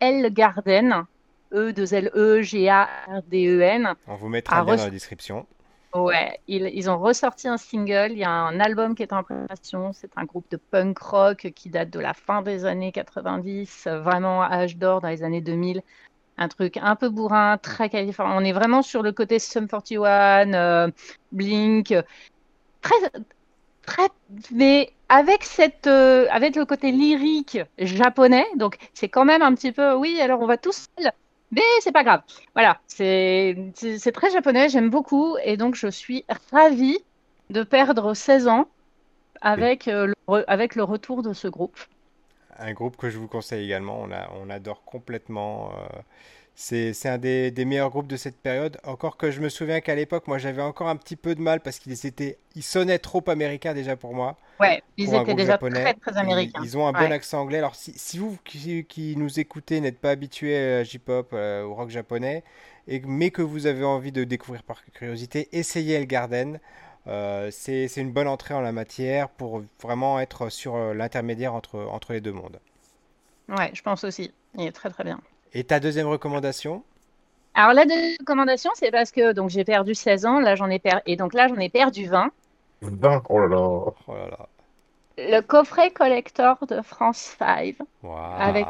L Garden, E 2 L E G A R D E N. On vous mettra À le lien dans la description. Ouais, ils, ils ont ressorti un single, il y a un album qui est en préparation, c'est un groupe de punk rock qui date de la fin des années 90, euh, vraiment âge d'or dans les années 2000, un truc un peu bourrin, très californien. On est vraiment sur le côté Sum 41, euh, Blink, euh, très, très, mais avec cette, euh, avec le côté lyrique japonais, donc c'est quand même un petit peu, oui, alors on va tous seul, mais c'est pas grave. Voilà, c'est très japonais, j'aime beaucoup, et donc je suis ravie de perdre 16 ans avec, le, avec le retour de ce groupe. Un groupe que je vous conseille également, on, a, on adore complètement. euh, c'est un des, des meilleurs groupes de cette période. Encore que je me souviens qu'à l'époque, moi j'avais encore un petit peu de mal parce qu'ils étaient, ils sonnaient trop américains déjà pour moi. Ouais, ils étaient déjà japonais. très américains. ils ont un bon accent anglais. Alors si, si vous qui, qui nous écoutez n'êtes pas habitué à la J-pop, euh, au rock japonais, et, mais que vous avez envie de découvrir par curiosité, essayez El Garden. Euh, c'est c'est une bonne entrée en la matière pour vraiment être sur euh, l'intermédiaire entre, entre les deux mondes. Ouais, je pense aussi. Il est très très bien. Et ta deuxième recommandation? Alors la deuxième recommandation, c'est parce que donc j'ai perdu 16 ans, là j'en ai per... et donc là j'en ai perdu 20. 20, oh là là. Oh là là. Le coffret collector de France 5 Waouh. avec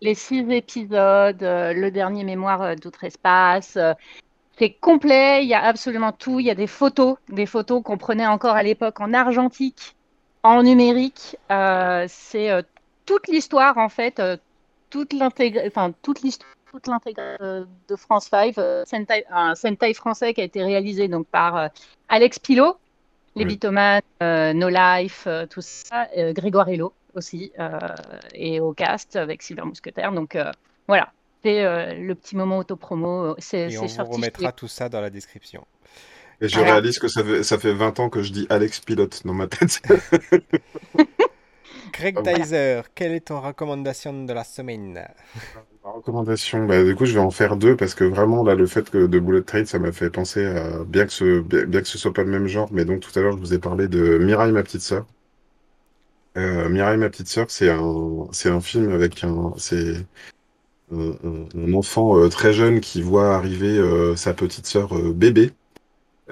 les six épisodes, euh, le dernier mémoire d'outre-espace. C'est complet, il y a absolument tout. Il y a des photos, des photos qu'on prenait encore à l'époque en argentique, en numérique. Euh, c'est euh, toute l'histoire en fait, euh, toute l'intégr- enfin toute l'histoire, toute l'intégration euh, de France 5, euh, Sentai- un Sentai français qui a été réalisé donc par Alex Pilot, les Oui. Bitoman, No Life, tout ça, Grégoire Hello aussi, et au cast avec Silver Mousquetaire. Donc voilà, euh, le petit moment autopromo. C'est Et on vous remettra chez- tout ça dans la description. Et je Alors. réalise que ça fait, ça fait 20 ans que je dis Alex Pilote dans ma tête. [LAUGHS] Greg Ah, voilà. Quelle est ton recommandation de la semaine? Ma recommandation, bah, du coup, je vais en faire deux parce que vraiment, là, le fait que de Bullet Train, ça m'a fait penser à, bien que ce, bien bien que ce soit pas le même genre, mais donc tout à l'heure, je vous ai parlé de Mirai, ma petite sœur. Euh, Mirai, ma petite sœur, c'est un, c'est un film avec un, c'est un, enfant euh, très jeune qui voit arriver euh, sa petite sœur euh, bébé.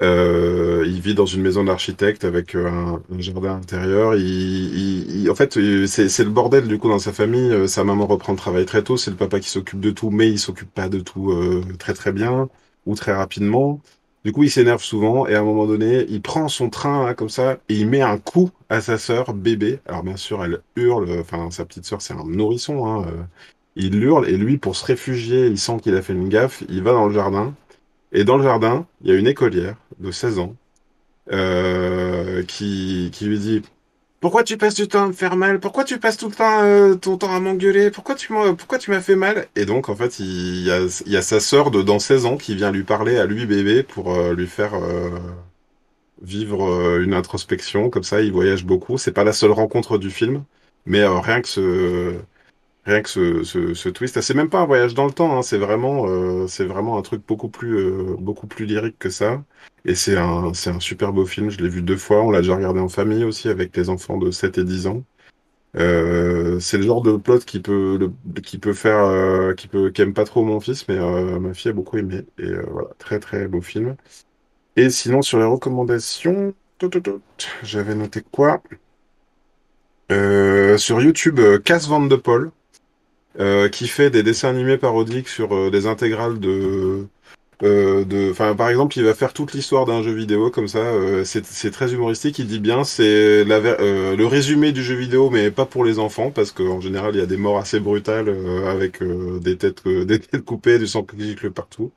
Euh, il vit dans une maison d'architecte avec un, un jardin intérieur. Il, il- il- en fait, c'est le bordel du coup dans sa famille. Euh, Sa maman reprend le travail très tôt. C'est le papa qui s'occupe de tout, mais il s'occupe pas de tout euh, très très bien ou très rapidement. Du coup, il s'énerve souvent et à un moment donné, il prend son train là, comme ça et il met un coup à sa sœur bébé. Alors bien sûr, elle hurle. Enfin, sa petite sœur, c'est un nourrisson. Hein. Il hurle et lui, pour se réfugier, il sent qu'il a fait une gaffe. Il va dans le jardin. Et dans le jardin, il y a une écolière de 16 ans euh, qui, lui dit Pourquoi tu passes du temps à me faire mal? Pourquoi tu passes tout le temps euh, ton temps à m'engueuler? Pourquoi tu m'as, fait mal? Et donc, en fait, il y a, sa sœur de dans 16 ans qui vient lui parler à lui bébé pour euh, lui faire vivre une introspection. Comme ça, il voyage beaucoup. C'est pas la seule rencontre du film, mais rien que ce, Rien que ce, ce, twist, c'est même pas un voyage dans le temps, hein, c'est vraiment, euh, vraiment un truc beaucoup plus, euh, beaucoup plus lyrique que ça. Et c'est un, un super beau film. Je l'ai vu deux fois. On l'a déjà regardé en famille aussi avec les enfants de 7 et 10 ans. Euh, c'est le genre de plot qui peut, le- qui peut faire, qui peut, qui aime pas trop mon fils, mais ma fille a beaucoup aimé. Et voilà, très très beau film. Et sinon sur les recommandations, j'avais noté quoi? Sur YouTube, Cass Van de Paul qui fait des dessins animés parodiques sur euh, des intégrales de, euh, de, enfin, par exemple, il va faire toute l'histoire d'un jeu vidéo comme ça. euh, c'est très humoristique. Il dit bien, c'est euh, le résumé du jeu vidéo, mais pas pour les enfants, parce qu'en général, il y a des morts assez brutales euh, avec euh, des têtes, euh, [LAUGHS] des têtes coupées, du sang qui gicle partout.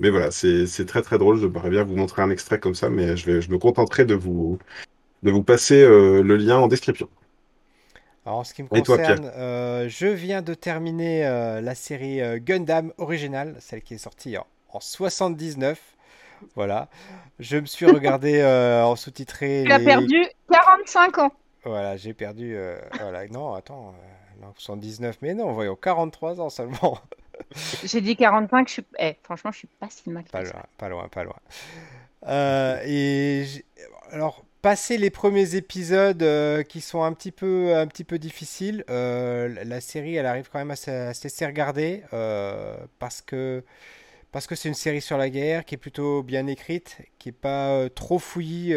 Mais voilà, c'est très très drôle. Je pourrais bien vous montrer un extrait comme ça, mais je vais, je me contenterai de vous de vous passer euh, le lien en description. Alors, en ce qui me Et toi, Pierre? concerne, euh, je viens de terminer euh, la série euh, Gundam originale, celle qui est sortie en, en 79. Voilà. Je me suis regardé [LAUGHS] euh, en sous-titré Tu as perdu 45 ans. Voilà, j'ai perdu... euh, voilà. Non, attends. euh, non, 79, mais non, voyons, 43 ans seulement. [LAUGHS] J'ai dit 45, je suis... eh, franchement, je suis pas si mal Pas loin, pas loin, pas loin. Euh, et alors, passer les premiers épisodes euh, qui sont un petit peu, un petit peu difficiles, euh, la série, elle arrive quand même à se, laisser regarder euh, parce que parce que c'est une série sur la guerre qui est plutôt bien écrite, qui est pas trop fouillie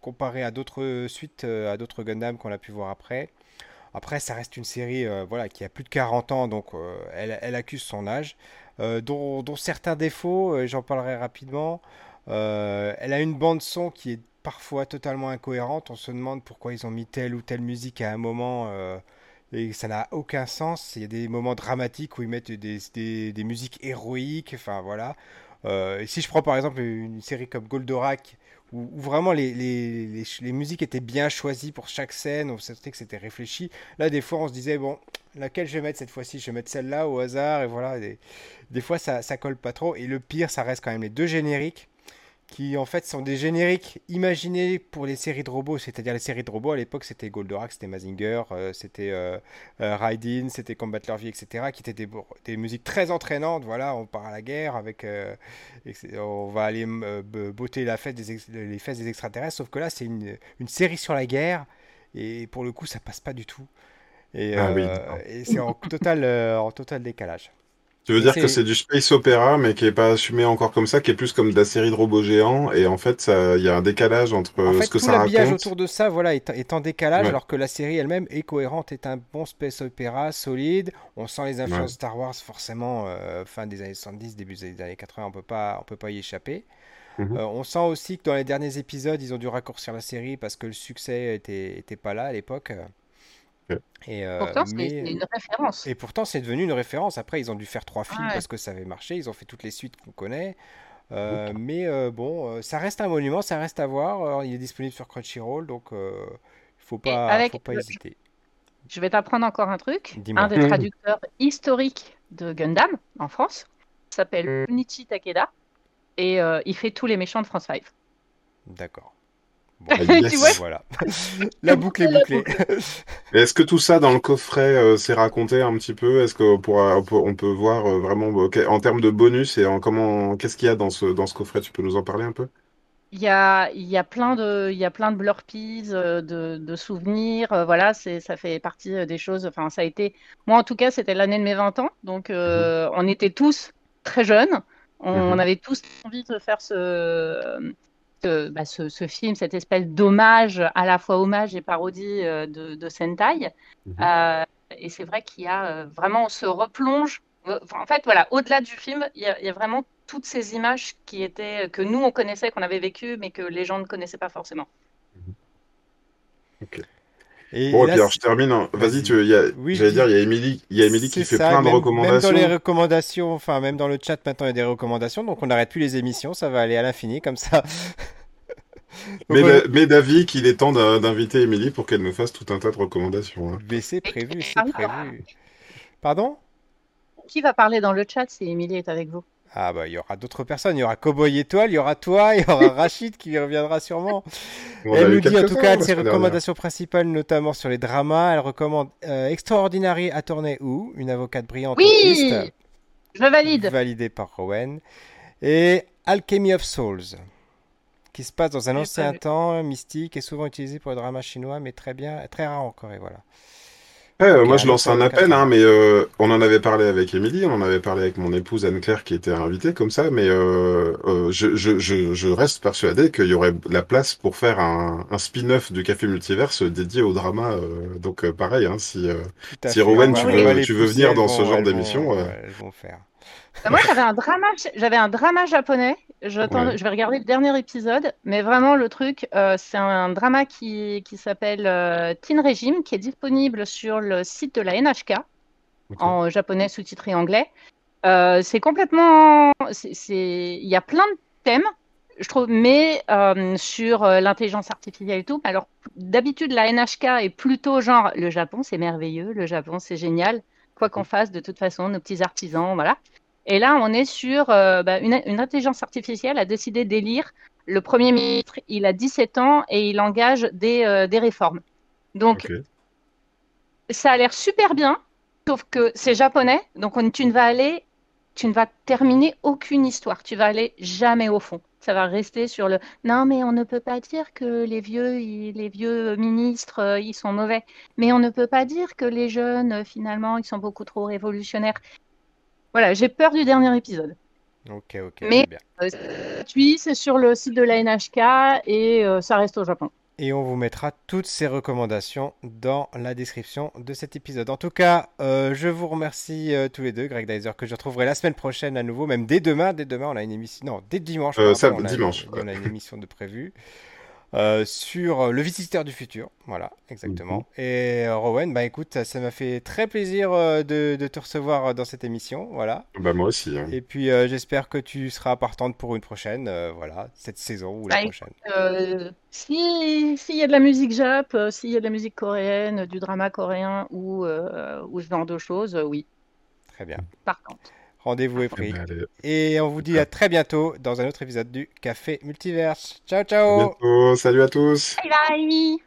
comparée à d'autres suites, à d'autres Gundam qu'on a pu voir après. Après, ça reste une série voilà, qui a plus de 40 ans, donc elle, elle accuse son âge, dont, dont certains défauts, j'en parlerai rapidement. Elle a une bande son qui est parfois totalement incohérente. On se demande pourquoi ils ont mis telle ou telle musique à un moment, euh, et ça n'a aucun sens. Il y a des moments dramatiques où ils mettent des, des- musiques héroïques, enfin voilà. Euh, si je prends par exemple une série comme Goldorak, où, vraiment les, les, les les musiques étaient bien choisies pour chaque scène, on sentait que c'était réfléchi. Là, des fois, on se disait, bon, laquelle je vais mettre cette fois-ci? Je vais mettre celle-là au hasard, et voilà. Des, des fois, ça, ça colle pas trop. Et le pire, ça reste quand même les deux génériques qui en fait sont des génériques imaginés pour les séries de robots, c'est-à-dire les séries de robots à l'époque c'était Goldorak, c'était Mazinger, euh, c'était euh, euh, Raiden, c'était Combat Leur Vie, etc. qui étaient des, des musiques très entraînantes, voilà, on part à la guerre avec, euh, on va aller euh, botter la fête des les fesses des extraterrestres, sauf que là c'est une, une série sur la guerre et pour le coup ça passe pas du tout et, Ah oui, et c'est en total, en total décalage. Tu veux dire que c'est du space opéra, mais qui est pas assumé encore comme ça, qui est plus comme de la série de robots géants, et en fait, il y a un décalage entre En euh, fait, ce que tout ça l'habillage raconte. autour de ça, voilà, est, est en décalage, Ouais, alors que la série elle-même est cohérente, est un bon space opéra solide. On sent les ouais. influences Star Wars forcément, euh, fin des années 70, début des années 80, on peut pas, on peut pas y échapper. Mhm. Euh, on sent aussi que dans les derniers épisodes, ils ont dû raccourcir la série parce que le succès était, était pas là à l'époque. Et, euh, Pourtant, c'est c'est mais, une référence. et pourtant, c'est devenu une référence. Après, ils ont dû faire trois films Ouais. parce que ça avait marché. Ils ont fait toutes les suites qu'on connaît. Euh, mais euh, bon, ça reste un monument, ça reste à voir. Alors, il est disponible sur Crunchyroll, donc euh, il faut pas, avec, faut pas le- hésiter. je vais t'apprendre encore un truc. Un des [LAUGHS] traducteurs historiques de Gundam en France s'appelle Junichi Takeda et euh, il fait tous les méchants de France 5. D'accord. Yes. Tu vois voilà. [LAUGHS] La boucle est bouclée. [LAUGHS] Est-ce que tout ça dans le coffret euh, c'est raconté un petit peu? Est-ce qu'on pourra, on peut, on peut voir euh, vraiment ok, en termes de bonus et en comment, qu'est-ce qu'il y a dans ce, dans ce coffret? Tu peux nous en parler un peu? Il y a, il y a plein de, il y a plein de blurpies, euh, de, de souvenirs. euh, voilà, c'est, ça fait partie euh, des choses. Enfin, ça a été, moi en tout cas, c'était l'année de mes 20 ans. Donc, euh, on était tous très jeunes. On Mhm. avait tous envie de faire ce, ce, bah, ce, ce film, cette espèce d'hommage, à la fois hommage et parodie euh, de, de Sentai. Mhm. Euh, et c'est vrai qu'il y a euh, vraiment, on se replonge. Enfin, En fait, voilà, au-delà du film, il y a, il y a vraiment toutes ces images qui étaient, que nous, on connaissait, qu'on avait vécues, mais que les gens ne connaissaient pas forcément. Et Bon, et là, alors je termine. hein. Vas-y, tu, y a, Oui, j'allais dis- dire, il y a Émilie, il y a Émilie qui fait ça, plein de recommandations. Même dans les recommandations, enfin même dans le chat maintenant il y a des recommandations, donc on n'arrête plus les émissions, ça va aller à l'infini comme ça. [LAUGHS] Mais, Donc, da- mais David, qu'il est temps d'in- d'inviter Émilie pour qu'elle nous fasse tout un tas de recommandations. hein. Mais c'est prévu, c'est prévu. Pardon? Qui va parler dans le chat si Émilie est avec vous? Ah bah il y aura d'autres personnes, il y aura Cowboy Étoile, il y aura toi, il y aura [LAUGHS] Rachid qui reviendra sûrement. Elle nous dit en tout cas de ses recommandations principales, notamment sur les dramas. Elle recommande euh, Extraordinary Attorney Who, une avocate brillante Oui autiste, Je valide. validée par Rowan, et Alchemy of Souls, qui se passe dans un ancien temps mystique et souvent utilisé pour le drama chinois, mais très bien, très rare en Corée, voilà. Ouais, euh, moi, je lance un appel, occasion. hein, mais euh, on en avait parlé avec Émilie, on en avait parlé avec mon épouse Anne-Claire qui était invitée comme ça, mais euh, euh, je, je, je, je reste persuadé qu'il y aurait la place pour faire un, un spin-off du Café Multiverse dédié au drama. euh, donc euh, pareil, hein, si euh, Si. Rowan, va- tu veux- tu veux venir dans ce genre vont- d'émission, vont faire. Bah, Moi, j'avais un [LAUGHS] drama, j'avais un drama japonais. Ouais. je vais regarder le dernier épisode, mais vraiment le truc, euh, c'est un drama qui, qui s'appelle euh, Teen Regime, qui est disponible sur le site de la NHK en japonais sous-titré anglais. Euh, c'est complètement, il y a plein de thèmes, je trouve, mais euh, sur l'intelligence artificielle et tout. Alors d'habitude, la NHK est plutôt genre le Japon, c'est merveilleux, le Japon, c'est génial. Quoi qu'on fasse, de toute façon, nos petits artisans, voilà. Et là, on est sur euh, bah, une, une intelligence artificielle a décidé d'élire le Premier ministre. Il a 17 ans et il engage des, euh, des réformes. Donc, ça a l'air super bien, sauf que c'est japonais, donc on- tu ne vas aller, tu ne vas terminer aucune histoire. Tu vas aller jamais au fond. Ça va rester sur le non, mais on ne peut pas dire que les vieux, ils- les vieux ministres, euh, ils sont mauvais. Mais on ne peut pas dire que les jeunes, finalement, ils sont beaucoup trop révolutionnaires. Voilà, j'ai peur du dernier épisode. Ok, ok, Mais- c'est. Euh, gratuit, c'est sur le site de la NHK et euh, ça reste au Japon. Et on vous mettra toutes ces recommandations dans la description de cet épisode. En tout cas, euh, je vous remercie euh, tous les deux, Greg Dyser, que je retrouverai la semaine prochaine à nouveau, même dès demain. Dès demain, on a une émission. Non, dès dimanche. Euh, pardon, ça, on a- dimanche, On a une émission de prévue. [LAUGHS] euh, sur le visiteur du futur, voilà, exactement. Mhm. Et euh, Rowan, bah écoute, ça m'a fait très plaisir euh, de, de te recevoir euh, dans cette émission, voilà. Bah moi aussi. hein. Et puis euh, j'espère que tu seras partante pour une prochaine, euh, voilà, cette saison ou la Bah, prochaine. Euh, si s'il y a de la musique jap, euh, s'il y a de la musique coréenne, du drama coréen ou, euh, ou ce genre de choses, euh, oui, Très bien. par contre. Rendez-vous est ah, pris. Ben, Et on vous dit à très bientôt dans un autre épisode du Café Multiverse. Ciao, ciao. Salut à tous. Bye bye.